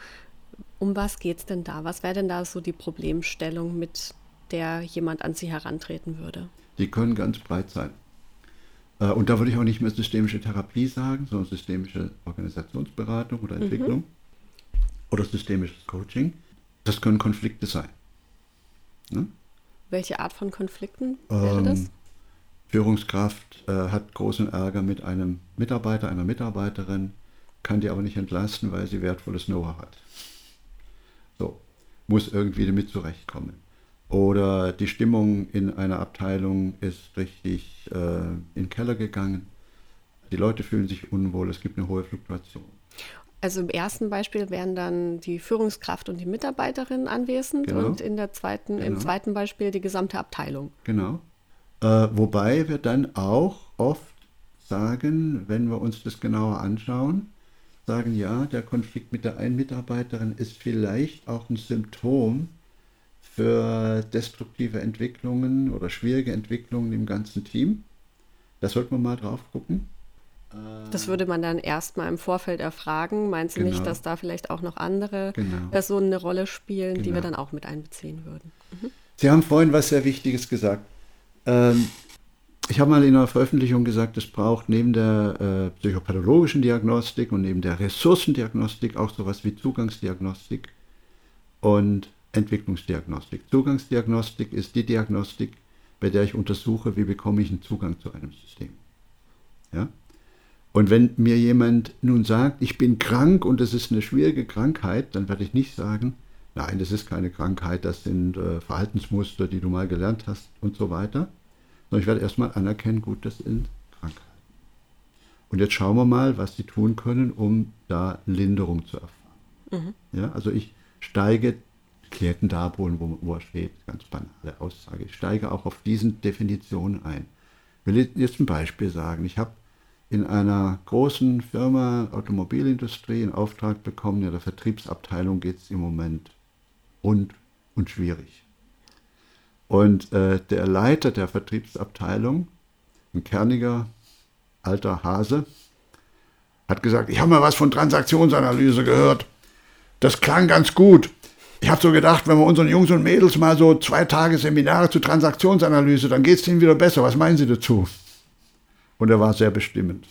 Um was geht es denn da? Was wäre denn da so die Problemstellung, mit der jemand an Sie herantreten würde? Die können ganz breit sein. Äh, und da würde ich auch nicht mehr systemische Therapie sagen, sondern systemische Organisationsberatung oder mhm. Entwicklung mhm. oder systemisches Coaching. Das können Konflikte sein. Ne? Welche Art von Konflikten wäre ähm, das? Führungskraft äh, hat großen Ärger mit einem Mitarbeiter, einer Mitarbeiterin, kann die aber nicht entlasten, weil sie wertvolles Know-how hat. So, muss irgendwie damit zurechtkommen. Oder die Stimmung in einer Abteilung ist richtig äh, in den Keller gegangen. Die Leute fühlen sich unwohl, es gibt eine hohe Fluktuation. Also im ersten Beispiel wären dann die Führungskraft und die Mitarbeiterin anwesend genau. und in der zweiten, genau. im zweiten Beispiel die gesamte Abteilung. Genau. Äh, wobei wir dann auch oft sagen, wenn wir uns das genauer anschauen, sagen, ja, der Konflikt mit der einen Mitarbeiterin ist vielleicht auch ein Symptom für destruktive Entwicklungen oder schwierige Entwicklungen im ganzen Team. Da sollte man mal drauf gucken. Das würde man dann erstmal im Vorfeld erfragen. Meinst du genau. nicht, dass da vielleicht auch noch andere genau. Personen eine Rolle spielen, genau. die wir genau. dann auch mit einbeziehen würden? Mhm. Sie haben vorhin was sehr Wichtiges gesagt. Ähm, Ich habe mal in einer Veröffentlichung gesagt, es braucht neben der äh, psychopathologischen Diagnostik und neben der Ressourcendiagnostik auch sowas wie Zugangsdiagnostik und Entwicklungsdiagnostik. Zugangsdiagnostik ist die Diagnostik, bei der ich untersuche, wie bekomme ich einen Zugang zu einem System. Ja? Und wenn mir jemand nun sagt, ich bin krank und es ist eine schwierige Krankheit, dann werde ich nicht sagen, nein, das ist keine Krankheit, das sind äh, Verhaltensmuster, die du mal gelernt hast und so weiter. Sondern ich werde erstmal anerkennen, gut, das sind Krankheiten. Und jetzt schauen wir mal, was sie tun können, um da Linderung zu erfahren. Mhm. Ja, also ich steige Klienten da abholen, wo, wo er steht, ganz banale Aussage. Ich steige auch auf diesen Definitionen ein. Ich will jetzt ein Beispiel sagen. Ich habe in einer großen Firma, Automobilindustrie, einen Auftrag bekommen, in der Vertriebsabteilung geht es im Moment rund und schwierig. Und äh, der Leiter der Vertriebsabteilung, ein kerniger alter Hase, hat gesagt, ich habe mal was von Transaktionsanalyse gehört. Das klang ganz gut. Ich habe so gedacht, wenn wir unseren Jungs und Mädels mal so zwei Tage Seminare zu Transaktionsanalyse, dann geht es ihnen wieder besser. Was meinen Sie dazu? Und er war sehr bestimmend.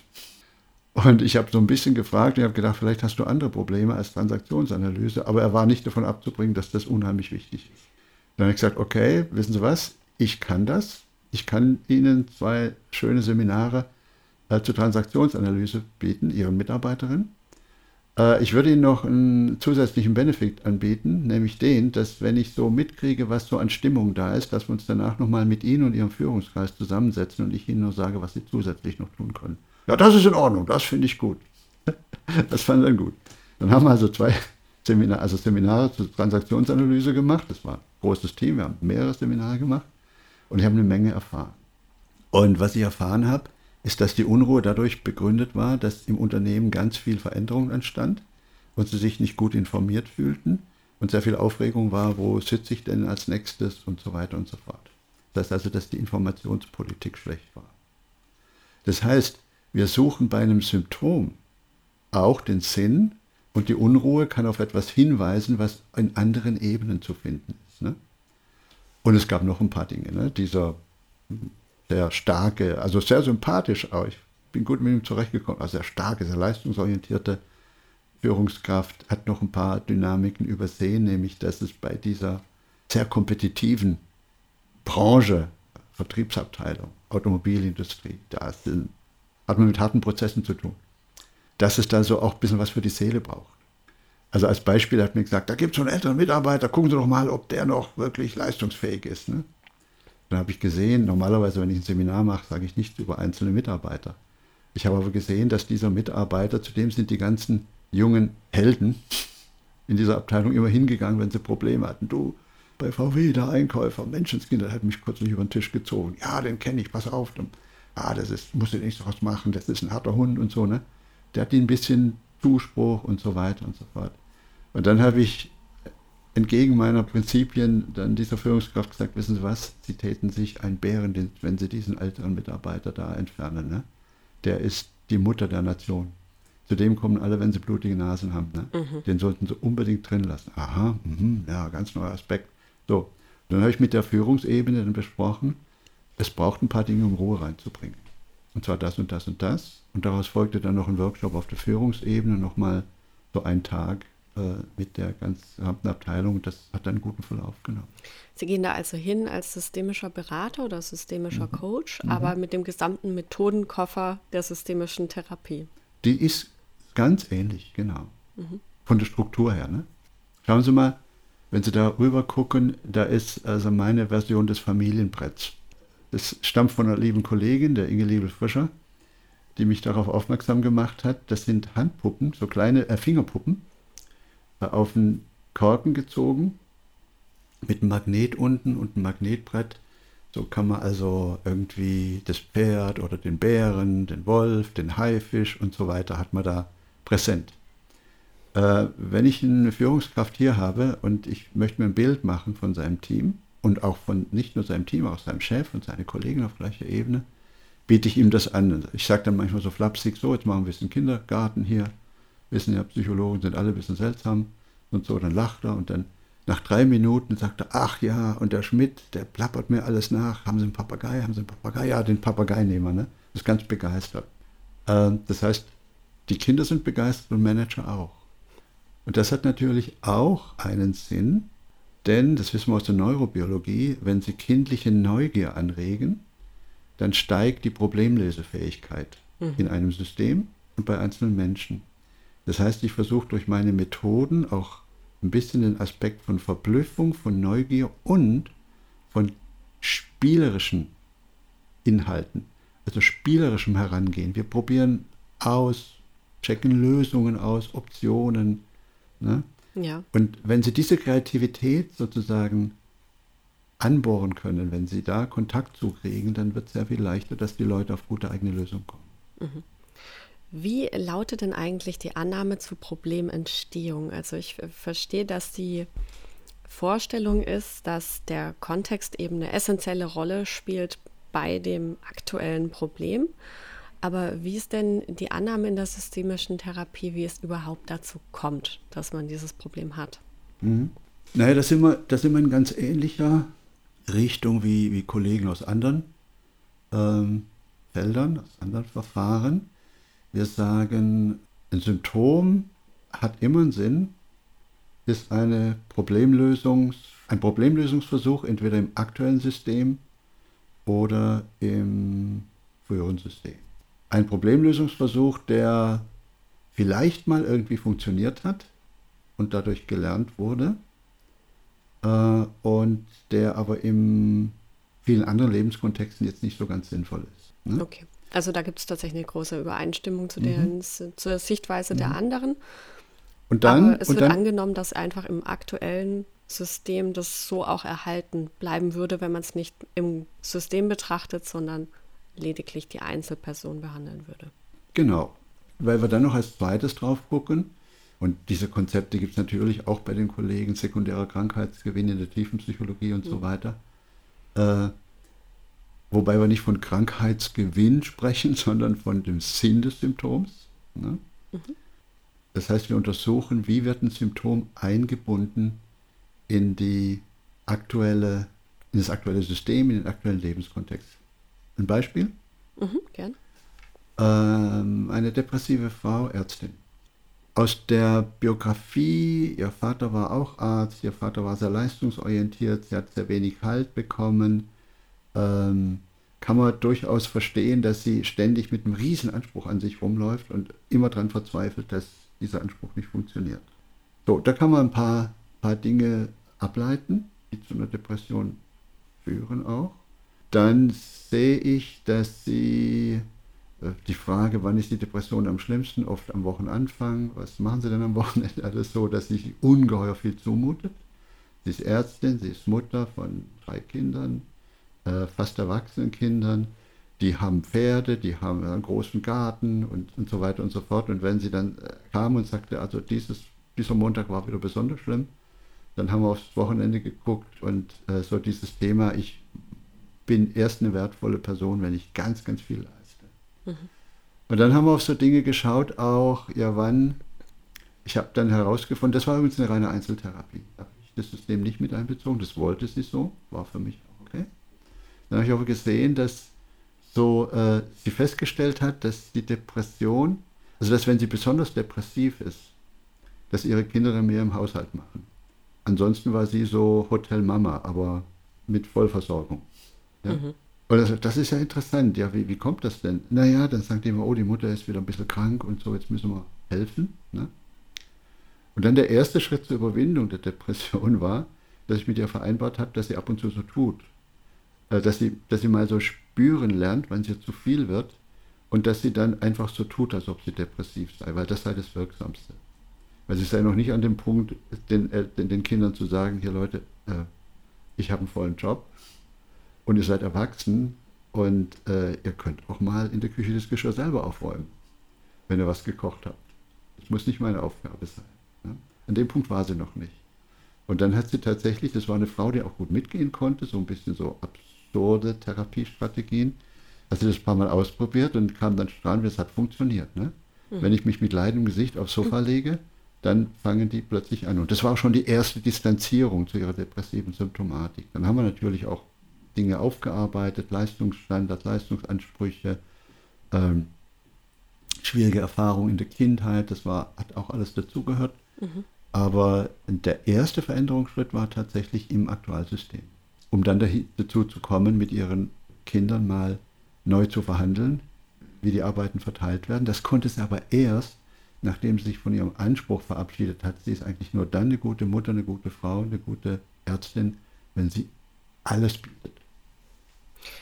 Und ich habe so ein bisschen gefragt und habe gedacht, vielleicht hast du andere Probleme als Transaktionsanalyse, aber er war nicht davon abzubringen, dass das unheimlich wichtig ist. Dann habe ich gesagt, okay, wissen Sie was, ich kann das. Ich kann Ihnen zwei schöne Seminare äh, zur Transaktionsanalyse bieten, Ihren Mitarbeiterinnen. Äh, ich würde Ihnen noch einen zusätzlichen Benefit anbieten, nämlich den, dass wenn ich so mitkriege, was so an Stimmung da ist, dass wir uns danach nochmal mit Ihnen und Ihrem Führungskreis zusammensetzen und ich Ihnen nur sage, was Sie zusätzlich noch tun können. Ja, das ist in Ordnung, das finde ich gut. (laughs) das fand er gut. Dann haben wir also zwei (laughs) Seminare, also Seminare zur Transaktionsanalyse gemacht. Das war ein großes Team, wir haben mehrere Seminare gemacht und ich habe eine Menge erfahren. Und was ich erfahren habe, ist, dass die Unruhe dadurch begründet war, dass im Unternehmen ganz viel Veränderung entstand und sie sich nicht gut informiert fühlten und sehr viel Aufregung war, wo sitze ich denn als nächstes und so weiter und so fort. Das heißt also, dass die Informationspolitik schlecht war. Das heißt, wir suchen bei einem Symptom auch den Sinn und die Unruhe kann auf etwas hinweisen, was in anderen Ebenen zu finden ist. Ne? Und es gab noch ein paar Dinge. Ne? Dieser sehr starke, also sehr sympathisch auch. Ich bin gut mit ihm zurechtgekommen. Also sehr starke, sehr leistungsorientierte Führungskraft hat noch ein paar Dynamiken übersehen, nämlich dass es bei dieser sehr kompetitiven Branche, Vertriebsabteilung, Automobilindustrie, da sind, hat man mit harten Prozessen zu tun. Dass es da so auch ein bisschen was für die Seele braucht. Also als Beispiel hat mir gesagt, da gibt es so einen älteren Mitarbeiter, gucken Sie doch mal, ob der noch wirklich leistungsfähig ist. Ne? Dann habe ich gesehen, normalerweise, wenn ich ein Seminar mache, sage ich nichts über einzelne Mitarbeiter. Ich habe aber gesehen, dass dieser Mitarbeiter, zudem sind die ganzen jungen Helden in dieser Abteilung immer hingegangen, wenn sie Probleme hatten. Du, bei VW, der Einkäufer, Menschenskind, der hat mich kurz nicht über den Tisch gezogen. Ja, den kenne ich, pass auf. ah, das ist, muss ich nicht so was machen, das ist ein harter Hund und so, ne? Der hat ihn ein bisschen Zuspruch und so weiter und so fort. Und dann habe ich entgegen meiner Prinzipien dann dieser Führungskraft gesagt, wissen Sie was, Sie täten sich einen Bärendienst, wenn Sie diesen älteren Mitarbeiter da entfernen. Ne? Der ist die Mutter der Nation. Zudem kommen alle, wenn sie blutige Nasen haben. Ne? Mhm. Den sollten sie unbedingt drin lassen. Aha, mh, ja, ganz neuer Aspekt. So, dann habe ich mit der Führungsebene dann besprochen, es braucht ein paar Dinge, um Ruhe reinzubringen. Und zwar das und das und das. Und daraus folgte dann noch ein Workshop auf der Führungsebene, nochmal so ein Tag mit der gesamten Abteilung. Das hat einen guten Verlauf genommen. Sie gehen da also hin als systemischer Berater oder systemischer mhm. Coach, mhm. aber mit dem gesamten Methodenkoffer der systemischen Therapie. Die ist ganz ähnlich, genau. Mhm. Von der Struktur her. Ne? Schauen Sie mal, wenn Sie da rüber gucken, da ist also meine Version des Familienbretts. Das stammt von einer lieben Kollegin, der Inge Liebel-Frischer, die mich darauf aufmerksam gemacht hat. Das sind Handpuppen, so kleine äh, Fingerpuppen, auf den Korken gezogen mit einem Magnet unten und einem Magnetbrett. So kann man also irgendwie das Pferd oder den Bären, den Wolf, den Haifisch und so weiter hat man da präsent. Äh, wenn ich eine Führungskraft hier habe und ich möchte mir ein Bild machen von seinem Team und auch von nicht nur seinem Team, auch seinem Chef und seine Kollegen auf gleicher Ebene, biete ich ihm das an. Ich sage dann manchmal so flapsig, so, jetzt machen wir ein bisschen Kindergarten hier, wissen ja, Psychologen sind alle ein bisschen seltsam und so, dann lacht er und dann, Nach drei Minuten sagt er, ach ja, und der Schmidt, der plappert mir alles nach. Haben Sie einen Papagei? Haben Sie einen Papagei? Ja, den Papagei nehmen wir, ne? Ist ganz begeistert. Ähm, das heißt, die Kinder sind begeistert und Manager auch. Und das hat natürlich auch einen Sinn, denn, das wissen wir aus der Neurobiologie, wenn Sie kindliche Neugier anregen, dann steigt die Problemlösefähigkeit mhm. in einem System und bei einzelnen Menschen. Das heißt, ich versuche durch meine Methoden auch ein bisschen den Aspekt von Verblüffung, von Neugier und von spielerischen Inhalten, also spielerischem Herangehen. Wir probieren aus, checken Lösungen aus, Optionen. Ne? Ja. Und wenn Sie diese Kreativität sozusagen anbohren können, wenn Sie da Kontakt zukriegen, dann wird es sehr viel leichter, dass die Leute auf gute eigene Lösungen kommen. Mhm. Wie lautet denn eigentlich die Annahme zur Problementstehung? Also ich verstehe, dass die Vorstellung ist, dass der Kontext eben eine essentielle Rolle spielt bei dem aktuellen Problem. Aber wie ist denn die Annahme in der systemischen Therapie, wie es überhaupt dazu kommt, dass man dieses Problem hat? Mhm. Naja, da sind, wir, da sind wir in ganz ähnlicher Richtung wie, wie Kollegen aus anderen ähm, Feldern, aus anderen Verfahren. Wir sagen, ein Symptom hat immer einen Sinn, ist eine Problemlösungs, ein Problemlösungsversuch entweder im aktuellen System oder im früheren System. Ein Problemlösungsversuch, der vielleicht mal irgendwie funktioniert hat und dadurch gelernt wurde äh, und der aber in vielen anderen Lebenskontexten jetzt nicht so ganz sinnvoll ist. Ne? Okay. Also da gibt es tatsächlich eine große Übereinstimmung zu der, mhm. zur Sichtweise mhm. der anderen. Und dann, Aber es wird dann, angenommen, dass einfach im aktuellen System das so auch erhalten bleiben würde, wenn man es nicht im System betrachtet, sondern lediglich die Einzelperson behandeln würde. Genau, weil wir dann noch als zweites drauf gucken. Und diese Konzepte gibt es natürlich auch bei den Kollegen, sekundärer Krankheitsgewinn in der Tiefenpsychologie und mhm. so weiter. Äh, wobei wir nicht von Krankheitsgewinn sprechen, (laughs) sondern von dem Sinn des Symptoms. Ne? Mhm. Das heißt, wir untersuchen, wie wird ein Symptom eingebunden in die aktuelle, in das aktuelle System, in den aktuellen Lebenskontext. Ein Beispiel? Mhm, gern. Ähm, eine depressive Frau, Ärztin. Aus der Biografie, ihr Vater war auch Arzt, ihr Vater war sehr leistungsorientiert, sie hat sehr wenig Halt bekommen, ähm, kann man durchaus verstehen, dass sie ständig mit einem riesen Anspruch an sich rumläuft und immer daran verzweifelt, dass dieser Anspruch nicht funktioniert. So, da kann man ein paar, paar Dinge ableiten, die zu einer Depression führen auch. Dann sehe ich, dass sie äh, die Frage, wann ist die Depression am schlimmsten, oft am Wochenanfang. Was machen sie denn am Wochenende? Alles so, dass sie ungeheuer viel zumutet. Sie ist Ärztin, sie ist Mutter von drei Kindern, äh, fast erwachsenen Kindern, die haben Pferde, die haben einen großen Garten und, und so weiter und so fort. Und wenn sie dann äh, kam und sagte, also dieses, dieser Montag war wieder besonders schlimm, dann haben wir aufs Wochenende geguckt und äh, so dieses Thema, ich bin erst eine wertvolle Person, wenn ich ganz, ganz viel leiste. Mhm. Und dann haben wir auf so Dinge geschaut, auch, ja, wann, ich habe dann herausgefunden, das war übrigens eine reine Einzeltherapie. Da habe ich das System nicht mit einbezogen, das wollte sie so, war für mich dann habe ich aber gesehen, dass so äh, sie festgestellt hat, dass die Depression, also dass wenn sie besonders depressiv ist, dass ihre Kinder dann mehr im Haushalt machen. Ansonsten war sie so Hotel Mama, aber mit Vollversorgung. Ja? Mhm. Und das, das, ist ja interessant. Ja, wie, wie kommt das denn? Naja, dann sagt die immer, oh, die Mutter ist wieder ein bisschen krank und so, jetzt müssen wir helfen. Ne? Und dann der erste Schritt zur Überwindung der Depression (laughs) war, dass ich mit ihr vereinbart habe, dass sie ab und zu so tut, dass sie, dass sie mal so spüren lernt, wenn sie zu viel wird und dass sie dann einfach so tut, als ob sie depressiv sei, weil das sei das Wirksamste. Weil sie sei noch nicht an dem Punkt, den, äh, den, den Kindern zu sagen, hier Leute, äh, ich habe einen vollen Job und ihr seid erwachsen und äh, ihr könnt auch mal in der Küche das Geschirr selber aufräumen, wenn ihr was gekocht habt. Das muss nicht meine Aufgabe sein. Ne? An dem Punkt war sie noch nicht. Und dann hat sie tatsächlich, das war eine Frau, die auch gut mitgehen konnte, so ein bisschen so absurd absurde Therapiestrategien. Hast du das ein paar Mal ausprobiert und kam dann strahlend, es hat funktioniert. Ne? Mhm. Wenn ich mich mit Leid im Gesicht aufs Sofa lege, dann fangen die plötzlich an. Und das war auch schon die erste Distanzierung zu ihrer depressiven Symptomatik. Dann haben wir natürlich auch Dinge aufgearbeitet, Leistungsstandards, Leistungsansprüche, ähm, schwierige Erfahrungen in der Kindheit, das war, hat auch alles dazugehört. Mhm. Aber der erste Veränderungsschritt war tatsächlich im Aktualsystem, um dann dazu zu kommen, mit ihren Kindern mal neu zu verhandeln, wie die Arbeiten verteilt werden. Das konnte sie aber erst, nachdem sie sich von ihrem Anspruch verabschiedet hat. Sie ist eigentlich nur dann eine gute Mutter, eine gute Frau, eine gute Ärztin, wenn sie alles bietet.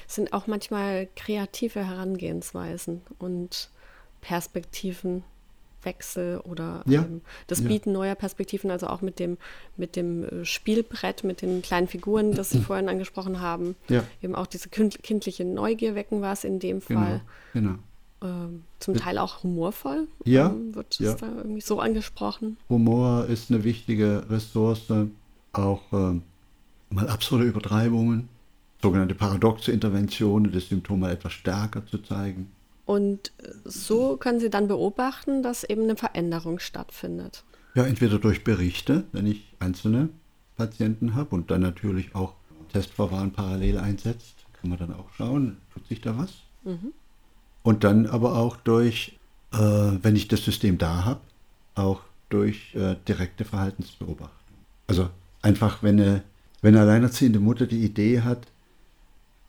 Es sind auch manchmal kreative Herangehensweisen und Perspektiven Wechsel oder ja, ähm, das Bieten ja. neuer Perspektiven, also auch mit dem, mit dem äh, Spielbrett, mit den kleinen Figuren, das Sie (clears throat) vorhin angesprochen haben. Ja. Eben auch diese kindliche Neugier wecken war es in dem genau, Fall. Genau. genau. Ähm, zum Teil auch humorvoll. Ja. Ähm, wird es da irgendwie so angesprochen? Humor ist eine wichtige Ressource, auch ähm, mal absurde Übertreibungen, sogenannte paradoxe Interventionen, das Symptom mal etwas stärker zu zeigen. Und so können Sie dann beobachten, dass eben eine Veränderung stattfindet. Ja, entweder durch Berichte, wenn ich einzelne Patienten habe und dann natürlich auch Testverfahren parallel einsetzt, kann man dann auch schauen, tut sich da was. Mhm. Und dann aber auch durch, äh, wenn ich das System da habe, auch durch äh, direkte Verhaltensbeobachtung. Also einfach, wenn eine, wenn eine alleinerziehende Mutter die Idee hat,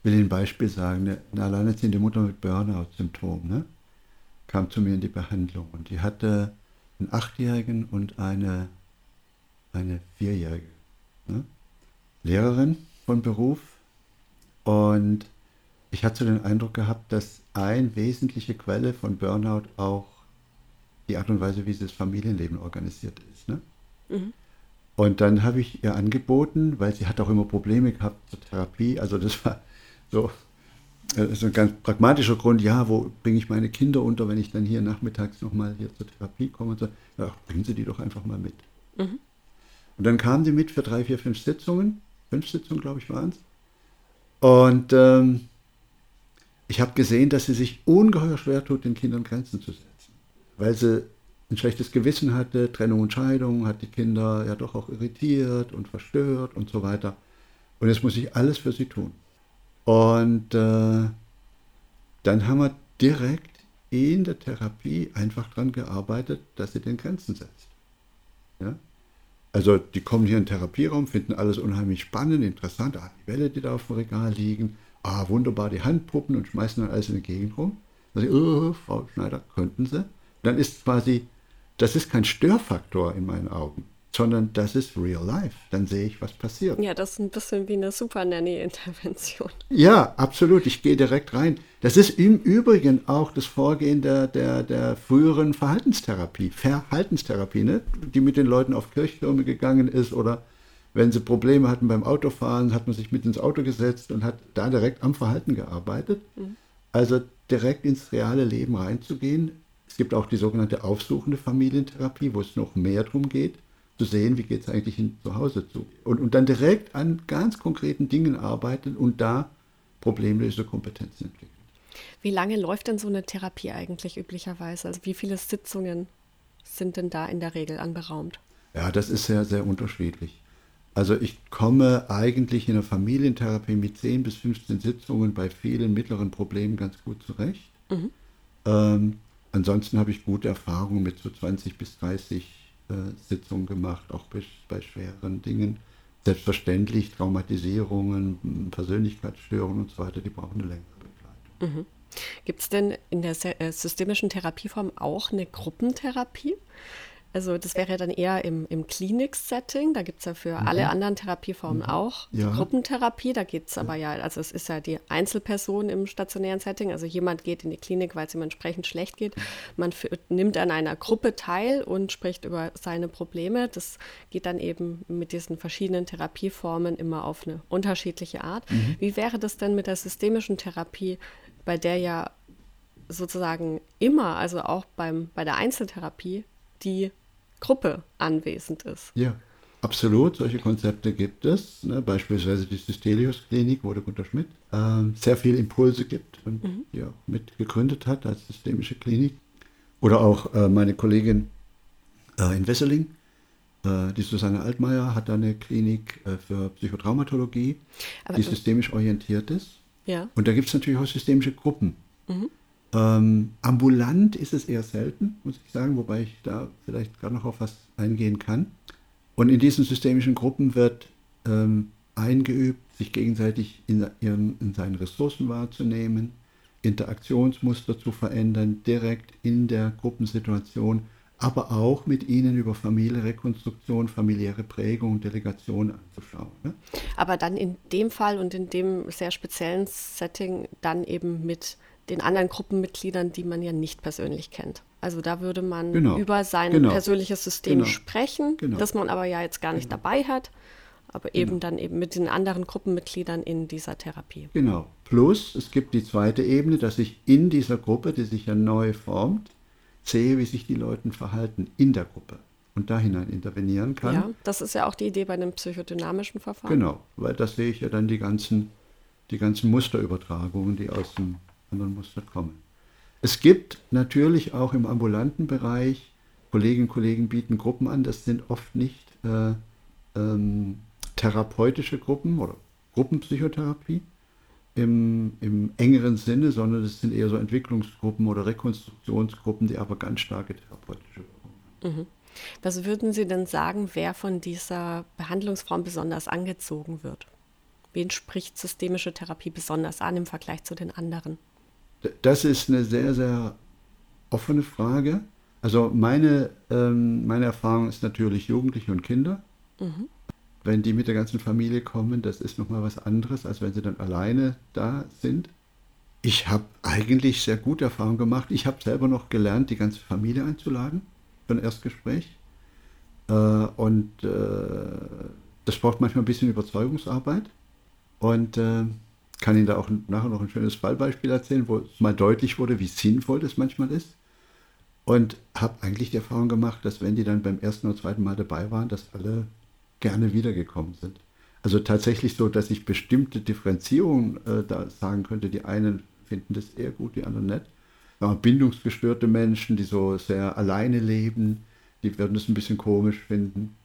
will Ihnen ein Beispiel sagen. Eine, eine alleinerziehende Mutter mit Burnout-Symptom ne, kam zu mir in die Behandlung und die hatte einen Achtjährigen und eine, eine Vierjährige. Ne? Lehrerin von Beruf und ich hatte den Eindruck gehabt, dass eine wesentliche Quelle von Burnout auch die Art und Weise, wie sie das Familienleben organisiert ist. Ne? Mhm. Und dann habe ich ihr angeboten, weil sie hat auch immer Probleme gehabt zur Therapie. Also das war so, das ist ein ganz pragmatischer Grund, ja, wo bringe ich meine Kinder unter, wenn ich dann hier nachmittags nochmal hier zur Therapie komme und so. Ja, bringen Sie die doch einfach mal mit. Mhm. Und dann kamen die mit für drei, vier, fünf Sitzungen. Fünf Sitzungen, glaube ich, waren es. Und ähm, ich habe gesehen, dass sie sich ungeheuer schwer tut, den Kindern Grenzen zu setzen. Weil sie ein schlechtes Gewissen hatte, Trennung und Scheidung, hat die Kinder ja doch auch irritiert und verstört und so weiter. Und jetzt muss ich alles für sie tun. Und äh, dann haben wir direkt in der Therapie einfach daran gearbeitet, dass sie den Grenzen setzt. Ja? Also die kommen hier in den Therapieraum, finden alles unheimlich spannend, interessant. Ah, die Welle, die da auf dem Regal liegen. Ah, wunderbar, die Handpuppen und schmeißen dann alles in die Gegend rum. Ich, oh, Frau Schneider, könnten Sie? Dann ist quasi, das ist kein Störfaktor in meinen Augen sondern das ist real life. Dann sehe ich, was passiert. Ja, das ist ein bisschen wie eine Super Nanny-Intervention. Ja, absolut. Ich gehe direkt rein. Das ist im Übrigen auch das Vorgehen der, der, der früheren Verhaltenstherapie, Verhaltenstherapie, ne? die mit den Leuten auf Kirchtürme gegangen ist oder wenn sie Probleme hatten beim Autofahren, hat man sich mit ins Auto gesetzt und hat da direkt am Verhalten gearbeitet. Mhm. Also direkt ins reale Leben reinzugehen. Es gibt auch die sogenannte aufsuchende Familientherapie, wo es noch mehr darum geht, zu sehen, wie geht es eigentlich in, zu Hause zu. Und, und dann direkt an ganz konkreten Dingen arbeiten und da Problemlösekompetenzen entwickeln. Wie lange läuft denn so eine Therapie eigentlich üblicherweise? Also wie viele Sitzungen sind denn da in der Regel anberaumt? Ja, das ist sehr, sehr unterschiedlich. Also ich komme eigentlich in der Familientherapie mit 10 bis 15 Sitzungen bei vielen mittleren Problemen ganz gut zurecht. Mhm. Ähm, ansonsten habe ich gute Erfahrungen mit so 20 bis 30 Sitzungen gemacht, auch bei, bei schweren Dingen. Selbstverständlich Traumatisierungen, Persönlichkeitsstörungen und so weiter, die brauchen eine längere Begleitung. Mhm. Gibt es denn in der äh, systemischen Therapieform auch eine Gruppentherapie? Also das wäre dann eher im, im Klinik-Setting. Da gibt es ja für mhm. alle anderen Therapieformen mhm. auch ja. Gruppentherapie. Da geht es aber ja, also es ist ja die Einzelperson im stationären Setting. Also jemand geht in die Klinik, weil es ihm entsprechend schlecht geht. Man nimmt an einer Gruppe teil und spricht über seine Probleme. Das geht dann eben mit diesen verschiedenen Therapieformen immer auf eine unterschiedliche Art. Mhm. Wie wäre das denn mit der systemischen Therapie, bei der ja sozusagen immer, also auch beim, bei der Einzeltherapie, die Gruppe anwesend ist. Ja, absolut. Solche Konzepte gibt es. Ne? Beispielsweise die Systelius-Klinik, wo der Gunter Schmidt äh, sehr viele Impulse gibt und mhm. die auch mit gegründet hat als systemische Klinik. Oder auch äh, meine Kollegin äh, in Wesseling. Äh, die Susanne Altmaier hat da eine Klinik äh, für Psychotraumatologie, Aber- die systemisch orientiert ist. Ja. Und da gibt es natürlich auch systemische Gruppen. Ähm, ambulant ist es eher selten, muss ich sagen, wobei ich da vielleicht gerade noch auf was eingehen kann. Und in diesen systemischen Gruppen wird ähm, eingeübt, sich gegenseitig in, ihren, in seinen Ressourcen wahrzunehmen, Interaktionsmuster zu verändern, direkt in der Gruppensituation, aber auch mit ihnen über Familie, Rekonstruktion, familiäre Prägung, Delegation anzuschauen. Ne? Aber dann in dem Fall und in dem sehr speziellen Setting dann eben mit den anderen Gruppenmitgliedern, die man ja nicht persönlich kennt. Also da würde man Genau, über sein genau, persönliches System genau, sprechen, genau. das man aber ja jetzt gar nicht dabei hat, aber eben dann eben mit den anderen Gruppenmitgliedern in dieser Therapie. Genau. Plus, es gibt die zweite Ebene, dass ich in dieser Gruppe, die sich ja neu formt, sehe, wie sich die Leute verhalten in der Gruppe und da hinein intervenieren kann. Ja, das ist ja auch die Idee bei einem psychodynamischen Verfahren. Genau, weil da sehe ich ja dann die ganzen, die ganzen Musterübertragungen, die aus dem anderen Muster kommen. Es gibt natürlich auch im ambulanten Bereich, Kolleginnen und Kollegen bieten Gruppen an, das sind oft nicht äh, ähm, therapeutische Gruppen oder Gruppenpsychotherapie im, im engeren Sinne, sondern es sind eher so Entwicklungsgruppen oder Rekonstruktionsgruppen, die aber ganz starke therapeutische Wirkung haben. Was würden Sie denn sagen, wer von dieser Behandlungsform besonders angezogen wird? Wen spricht systemische Therapie besonders an im Vergleich zu den anderen? Das ist eine sehr, sehr offene Frage. Also meine, ähm, meine Erfahrung ist natürlich Jugendliche und Kinder. Wenn die mit der ganzen Familie kommen, das ist nochmal was anderes, als wenn sie dann alleine da sind. Ich habe eigentlich sehr gute Erfahrungen gemacht. Ich habe selber noch gelernt, die ganze Familie einzuladen für ein Erstgespräch. Äh, und äh, das braucht manchmal ein bisschen Überzeugungsarbeit. Und äh, kann Ihnen da auch nachher noch ein schönes Fallbeispiel erzählen, wo es mal deutlich wurde, wie sinnvoll das manchmal ist. Und habe eigentlich die Erfahrung gemacht, dass wenn die dann beim ersten oder zweiten Mal dabei waren, dass alle gerne wiedergekommen sind. Also tatsächlich so, dass ich bestimmte Differenzierungen äh, da sagen könnte. Die einen finden das eher gut, die anderen nicht. Ja, bindungsgestörte Menschen, die so sehr alleine leben, die würden das ein bisschen komisch finden.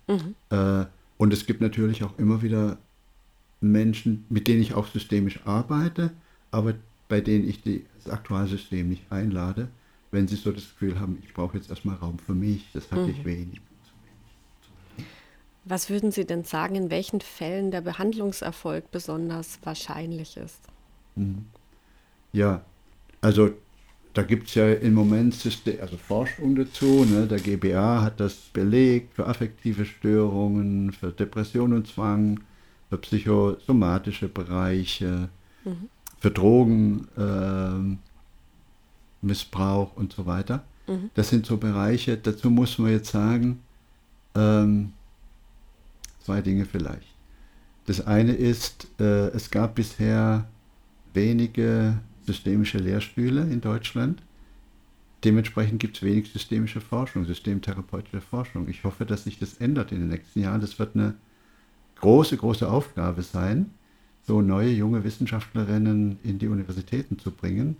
Äh, und es gibt natürlich auch immer wieder Menschen, mit denen ich auch systemisch arbeite, aber bei denen ich die, das Aktualsystem nicht einlade, wenn sie so das Gefühl haben, ich brauche jetzt erstmal Raum für mich, das hatte ich wenig. Was würden Sie denn sagen, in welchen Fällen der Behandlungserfolg besonders wahrscheinlich ist? Ja, also da gibt es ja im Moment System, also Forschung dazu. Ne? Der GBA hat das belegt für affektive Störungen, für Depression und Zwang, für psychosomatische Bereiche, für Drogenmissbrauch ähm, Missbrauch und so weiter. Das sind so Bereiche, dazu muss man jetzt sagen, ähm, zwei Dinge vielleicht. Das eine ist, äh, es gab bisher wenige systemische Lehrstühle in Deutschland. Dementsprechend gibt es wenig systemische Forschung, systemtherapeutische Forschung. Ich hoffe, dass sich das ändert in den nächsten Jahren. Das wird eine große, große Aufgabe sein, so neue junge Wissenschaftlerinnen in die Universitäten zu bringen.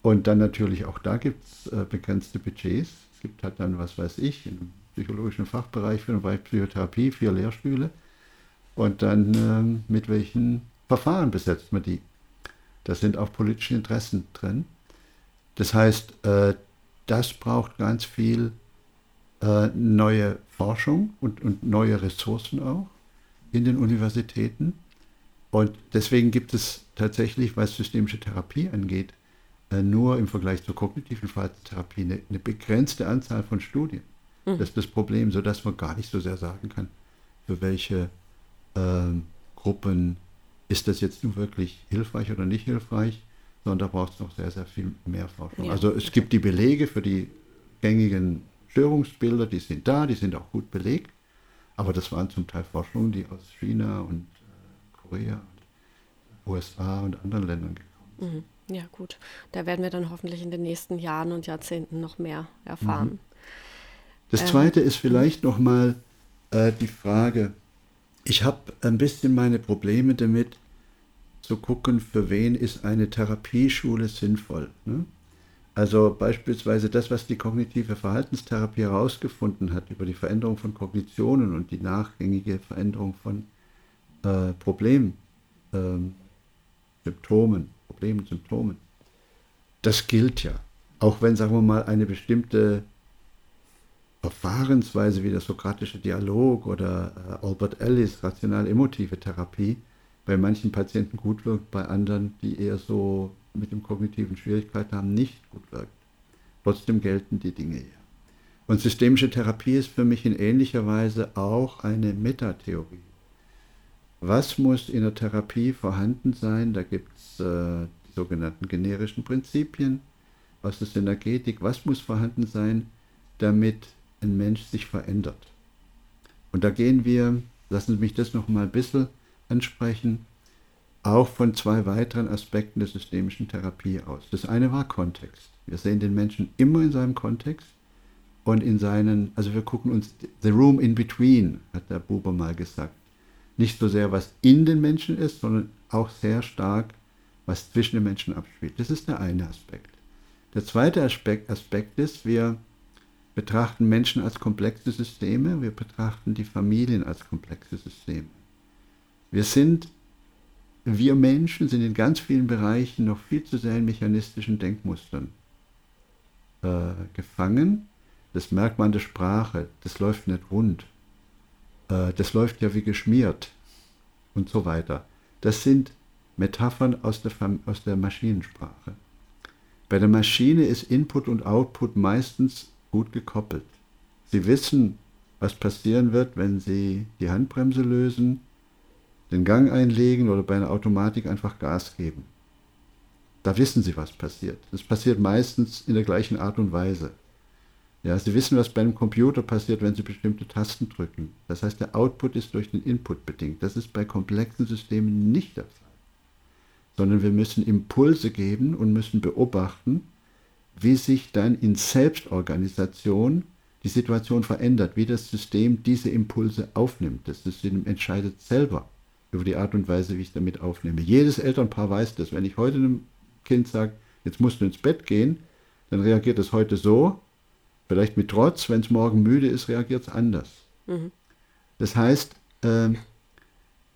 Und dann natürlich auch da gibt es äh, begrenzte Budgets. Es gibt halt dann, was weiß ich, im psychologischen Fachbereich für den Bereich Psychotherapie vier Lehrstühle. Und dann ähm, mit welchen Verfahren besetzt man die? Da sind auch politische Interessen drin. Das heißt, äh, das braucht ganz viel äh, neue Forschung und, und neue Ressourcen auch in den Universitäten. Und deswegen gibt es tatsächlich, was systemische Therapie angeht, äh, nur im Vergleich zur kognitiven Verhaltenstherapie eine, eine begrenzte Anzahl von Studien. Das ist das Problem, sodass man gar nicht so sehr sagen kann, für welche ähm, Gruppen ist das jetzt nun wirklich hilfreich oder nicht hilfreich, sondern da braucht es noch sehr, sehr viel mehr Forschung. Ja, also es gibt die Belege für die gängigen Störungsbilder, die sind da, die sind auch gut belegt, aber das waren zum Teil Forschungen, die aus China und äh, Korea und USA und anderen Ländern gekommen sind. Mhm. Ja, gut. Da werden wir dann hoffentlich in den nächsten Jahren und Jahrzehnten noch mehr erfahren. Das Ähm, zweite ist vielleicht nochmal äh, die Frage, ich habe ein bisschen meine Probleme damit zu gucken, für wen ist eine Therapieschule sinnvoll. Ne? Also beispielsweise das, was die kognitive Verhaltenstherapie herausgefunden hat über die Veränderung von Kognitionen und die nachgängige Veränderung von äh, Problemsymptomen, ähm, Symptomen, Problemen, Symptomen. Das gilt ja. Auch wenn, sagen wir mal, eine bestimmte Verfahrensweise wie der sokratische Dialog oder äh, Albert Ellis rational-emotive Therapie bei manchen Patienten gut wirkt, bei anderen, die eher so mit dem kognitiven Schwierigkeiten haben, nicht gut wirkt. Trotzdem gelten die Dinge hier. Und systemische Therapie ist für mich in ähnlicher Weise auch eine Metatheorie. Was muss in der Therapie vorhanden sein? Da gibt es äh, die sogenannten generischen Prinzipien aus der Synergetik. Was muss vorhanden sein, damit ein Mensch sich verändert? Und da gehen wir, lassen Sie mich das noch mal ein bisschen ansprechen, auch von zwei weiteren Aspekten der systemischen Therapie aus. Das eine war Kontext. Wir sehen den Menschen immer in seinem Kontext und in seinen, also wir gucken uns the room in between, hat der Buber mal gesagt nicht so sehr, was in den Menschen ist, sondern auch sehr stark, was zwischen den Menschen abspielt. Das ist der eine Aspekt. Der zweite Aspekt, Aspekt ist, wir betrachten Menschen als komplexe Systeme, wir betrachten die Familien als komplexe Systeme. Wir sind, wir Menschen sind in ganz vielen Bereichen noch viel zu sehr in mechanistischen Denkmustern äh, gefangen. Das merkt man an der Sprache, das läuft nicht rund äh, das läuft ja wie geschmiert und so weiter. Das sind Metaphern aus der, aus der Maschinensprache. Bei der Maschine ist Input und Output meistens gut gekoppelt. Sie wissen, was passieren wird, wenn Sie die Handbremse lösen, den Gang einlegen oder bei einer Automatik einfach Gas geben. Da wissen Sie, was passiert. Das passiert meistens in der gleichen Art und Weise. Ja, Sie wissen, was bei einem Computer passiert, wenn Sie bestimmte Tasten drücken. Das heißt, der Output ist durch den Input bedingt. Das ist bei komplexen Systemen nicht der Fall. Sondern wir müssen Impulse geben und müssen beobachten, wie sich dann in Selbstorganisation die Situation verändert, wie das System diese Impulse aufnimmt. Das System entscheidet selber über die Art und Weise, wie ich damit aufnehme. Jedes Elternpaar weiß das. Wenn ich heute einem Kind sage, jetzt musst du ins Bett gehen, dann reagiert es heute so, Vielleicht mit Trotz, wenn es morgen müde ist, reagiert es anders. Mhm. Das heißt, äh,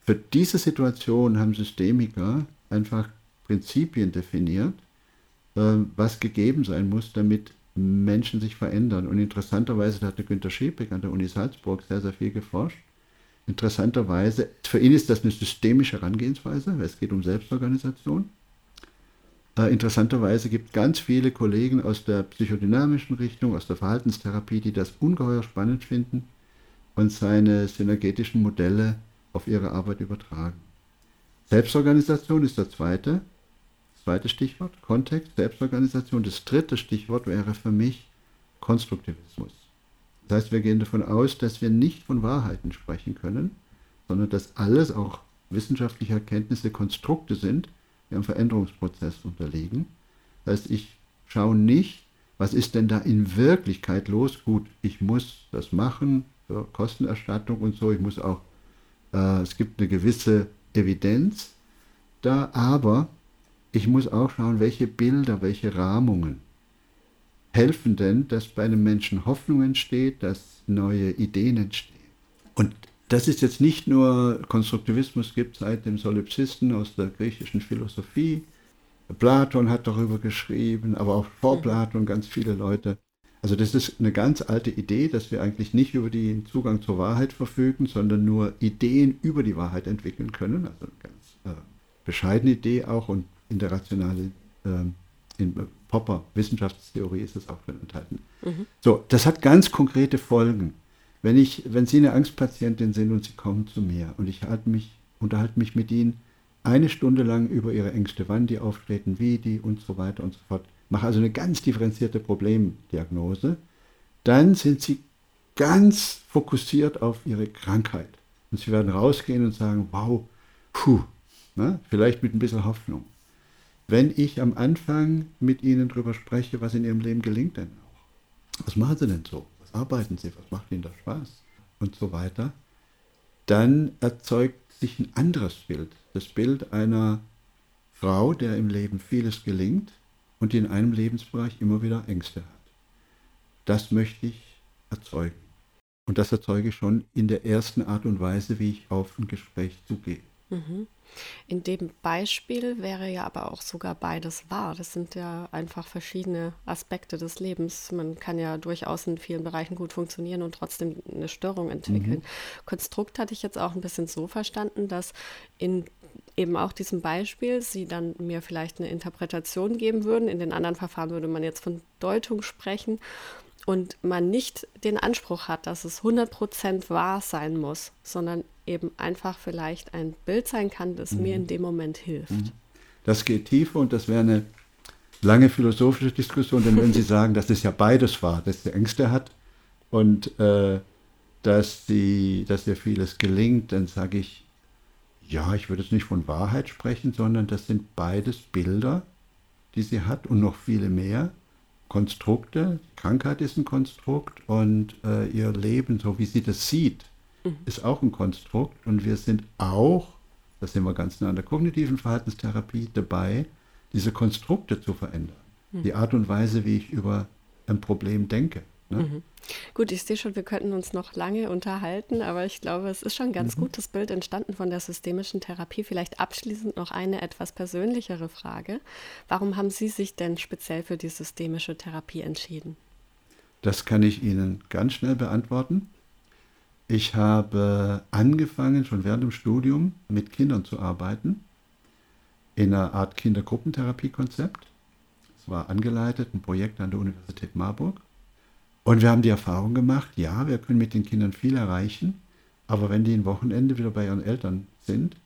für diese Situation haben Systemiker einfach Prinzipien definiert, äh, was gegeben sein muss, damit Menschen sich verändern. Und interessanterweise da hat der Günter Schäpig an der Uni Salzburg sehr, sehr viel geforscht. Interessanterweise, für ihn ist das eine systemische Herangehensweise, weil es geht um Selbstorganisation. Äh, interessanterweise gibt es ganz viele Kollegen aus der psychodynamischen Richtung, aus der Verhaltenstherapie, die das ungeheuer spannend finden und seine synergetischen Modelle auf ihre Arbeit übertragen. Selbstorganisation ist der zweite, zweite Stichwort, Kontext, Selbstorganisation. Das dritte Stichwort wäre für mich Konstruktivismus. Das heißt, wir gehen davon aus, dass wir nicht von Wahrheiten sprechen können, sondern dass alles, auch wissenschaftliche Erkenntnisse, Konstrukte sind, die einem Veränderungsprozess unterliegen. Das heißt, ich schaue nicht, was ist denn da in Wirklichkeit los. Gut, ich muss das machen für Kostenerstattung und so. Ich muss auch, äh, es gibt eine gewisse Evidenz da, aber ich muss auch schauen, welche Bilder, welche Rahmungen helfen denn, dass bei einem Menschen Hoffnung entsteht, dass neue Ideen entstehen. Und das ist jetzt nicht nur Konstruktivismus gibt seit dem Solipsisten aus der griechischen Philosophie. Platon hat darüber geschrieben, aber auch vor mhm. Platon ganz viele Leute. Also das ist eine ganz alte Idee, dass wir eigentlich nicht über den Zugang zur Wahrheit verfügen, sondern nur Ideen über die Wahrheit entwickeln können. Also eine ganz äh, bescheidene Idee auch und in der rationalen, äh, in Popper Wissenschaftstheorie ist es auch drin enthalten. Mhm. So, das hat ganz konkrete Folgen. Wenn, ich, wenn Sie eine Angstpatientin sind und Sie kommen zu mir und ich halte mich, unterhalte mich mit Ihnen eine Stunde lang über Ihre Ängste, wann die auftreten, wie die und so weiter und so fort, mache also eine ganz differenzierte Problemdiagnose, dann sind Sie ganz fokussiert auf Ihre Krankheit. Und Sie werden rausgehen und sagen, wow, puh, ne? vielleicht mit ein bisschen Hoffnung. Wenn ich am Anfang mit Ihnen darüber spreche, was in Ihrem Leben gelingt denn auch, was machen Sie denn so? arbeiten Sie, was macht Ihnen da Spaß und so weiter, dann erzeugt sich ein anderes Bild. Das Bild einer Frau, der im Leben vieles gelingt und die in einem Lebensbereich immer wieder Ängste hat. Das möchte ich erzeugen. Und das erzeuge ich schon in der ersten Art und Weise, wie ich auf ein Gespräch zugehe. Mhm. In dem Beispiel wäre ja aber auch sogar beides wahr. Das sind ja einfach verschiedene Aspekte des Lebens. Man kann ja durchaus in vielen Bereichen gut funktionieren und trotzdem eine Störung entwickeln. Mhm. Konstrukt hatte ich jetzt auch ein bisschen so verstanden, dass in eben auch diesem Beispiel Sie dann mir vielleicht eine Interpretation geben würden. In den anderen Verfahren würde man jetzt von Deutung sprechen und man nicht den Anspruch hat, dass es 100% wahr sein muss, sondern eben einfach vielleicht ein Bild sein kann, das mhm. mir in dem Moment hilft. Mhm. Das geht tiefer und das wäre eine lange philosophische Diskussion, denn wenn Sie (laughs) sagen, dass es ja beides war, dass sie Ängste hat und äh, dass, die, dass ihr vieles gelingt, dann sage ich, ja, ich würde jetzt nicht von Wahrheit sprechen, sondern das sind beides Bilder, die sie hat und noch viele mehr. Konstrukte. Krankheit ist ein Konstrukt und äh, ihr Leben, so wie sie das sieht, mhm. ist auch ein Konstrukt. Und wir sind auch, das sind wir ganz nah an der kognitiven Verhaltenstherapie, dabei, diese Konstrukte zu verändern. Mhm. Die Art und Weise, wie ich über ein Problem denke. Ne? Mhm. Gut, ich sehe schon, wir könnten uns noch lange unterhalten, aber ich glaube, es ist schon ein ganz mhm. gutes Bild entstanden von der systemischen Therapie. Vielleicht abschließend noch eine etwas persönlichere Frage. Warum haben Sie sich denn speziell für die systemische Therapie entschieden? Das kann ich Ihnen ganz schnell beantworten. Ich habe angefangen, schon während dem Studium mit Kindern zu arbeiten, in einer Art Kindergruppentherapiekonzept. Es war angeleitet, ein Projekt an der Universität Marburg. Und wir haben die Erfahrung gemacht, ja, wir können mit den Kindern viel erreichen, aber wenn die ein Wochenende wieder bei ihren Eltern sind,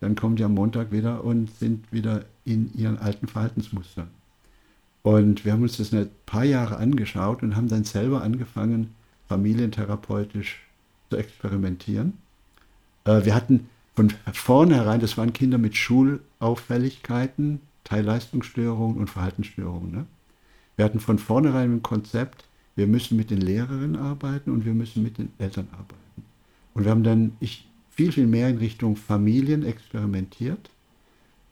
dann kommen die am Montag wieder und sind wieder in ihren alten Verhaltensmustern. Und wir haben uns das ein paar Jahre angeschaut und haben dann selber angefangen, familientherapeutisch zu experimentieren. Äh, wir hatten von vornherein, das waren Kinder mit Schulauffälligkeiten, Teilleistungsstörungen und Verhaltensstörungen. Ne? Wir hatten von vornherein ein Konzept, wir müssen mit den Lehrerinnen arbeiten und wir müssen mit den Eltern arbeiten. Und wir haben dann ich, viel, viel mehr in Richtung Familien experimentiert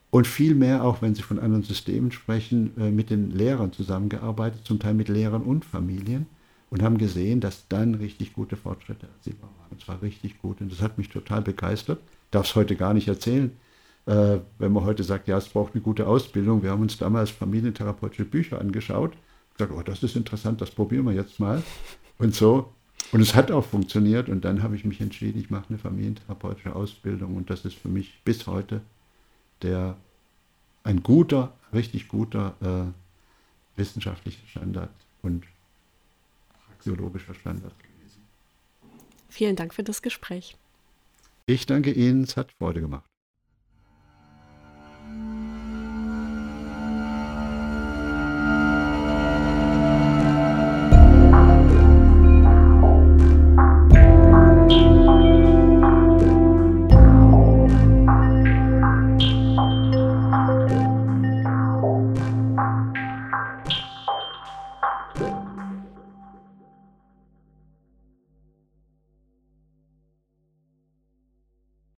und viel mehr, auch wenn Sie von anderen Systemen sprechen, äh, mit den Lehrern zusammengearbeitet, zum Teil mit Lehrern und Familien und haben gesehen, dass dann richtig gute Fortschritte erzielbar waren. Und zwar richtig gut. Und das hat mich total begeistert. Darf es heute gar nicht erzählen. Äh, wenn man heute sagt, ja, es braucht eine gute Ausbildung. Wir haben uns damals familientherapeutische Bücher angeschaut gesagt, oh, das ist interessant, das probieren wir jetzt mal. Und so. Und es hat auch funktioniert. Und dann habe ich mich entschieden, ich mache eine familientherapeutische Ausbildung. Und das ist für mich bis heute der ein guter, richtig guter äh, wissenschaftlicher Standard und praxiologischer Standard gewesen. Vielen Dank für das Gespräch. Ich danke Ihnen, es hat Freude gemacht.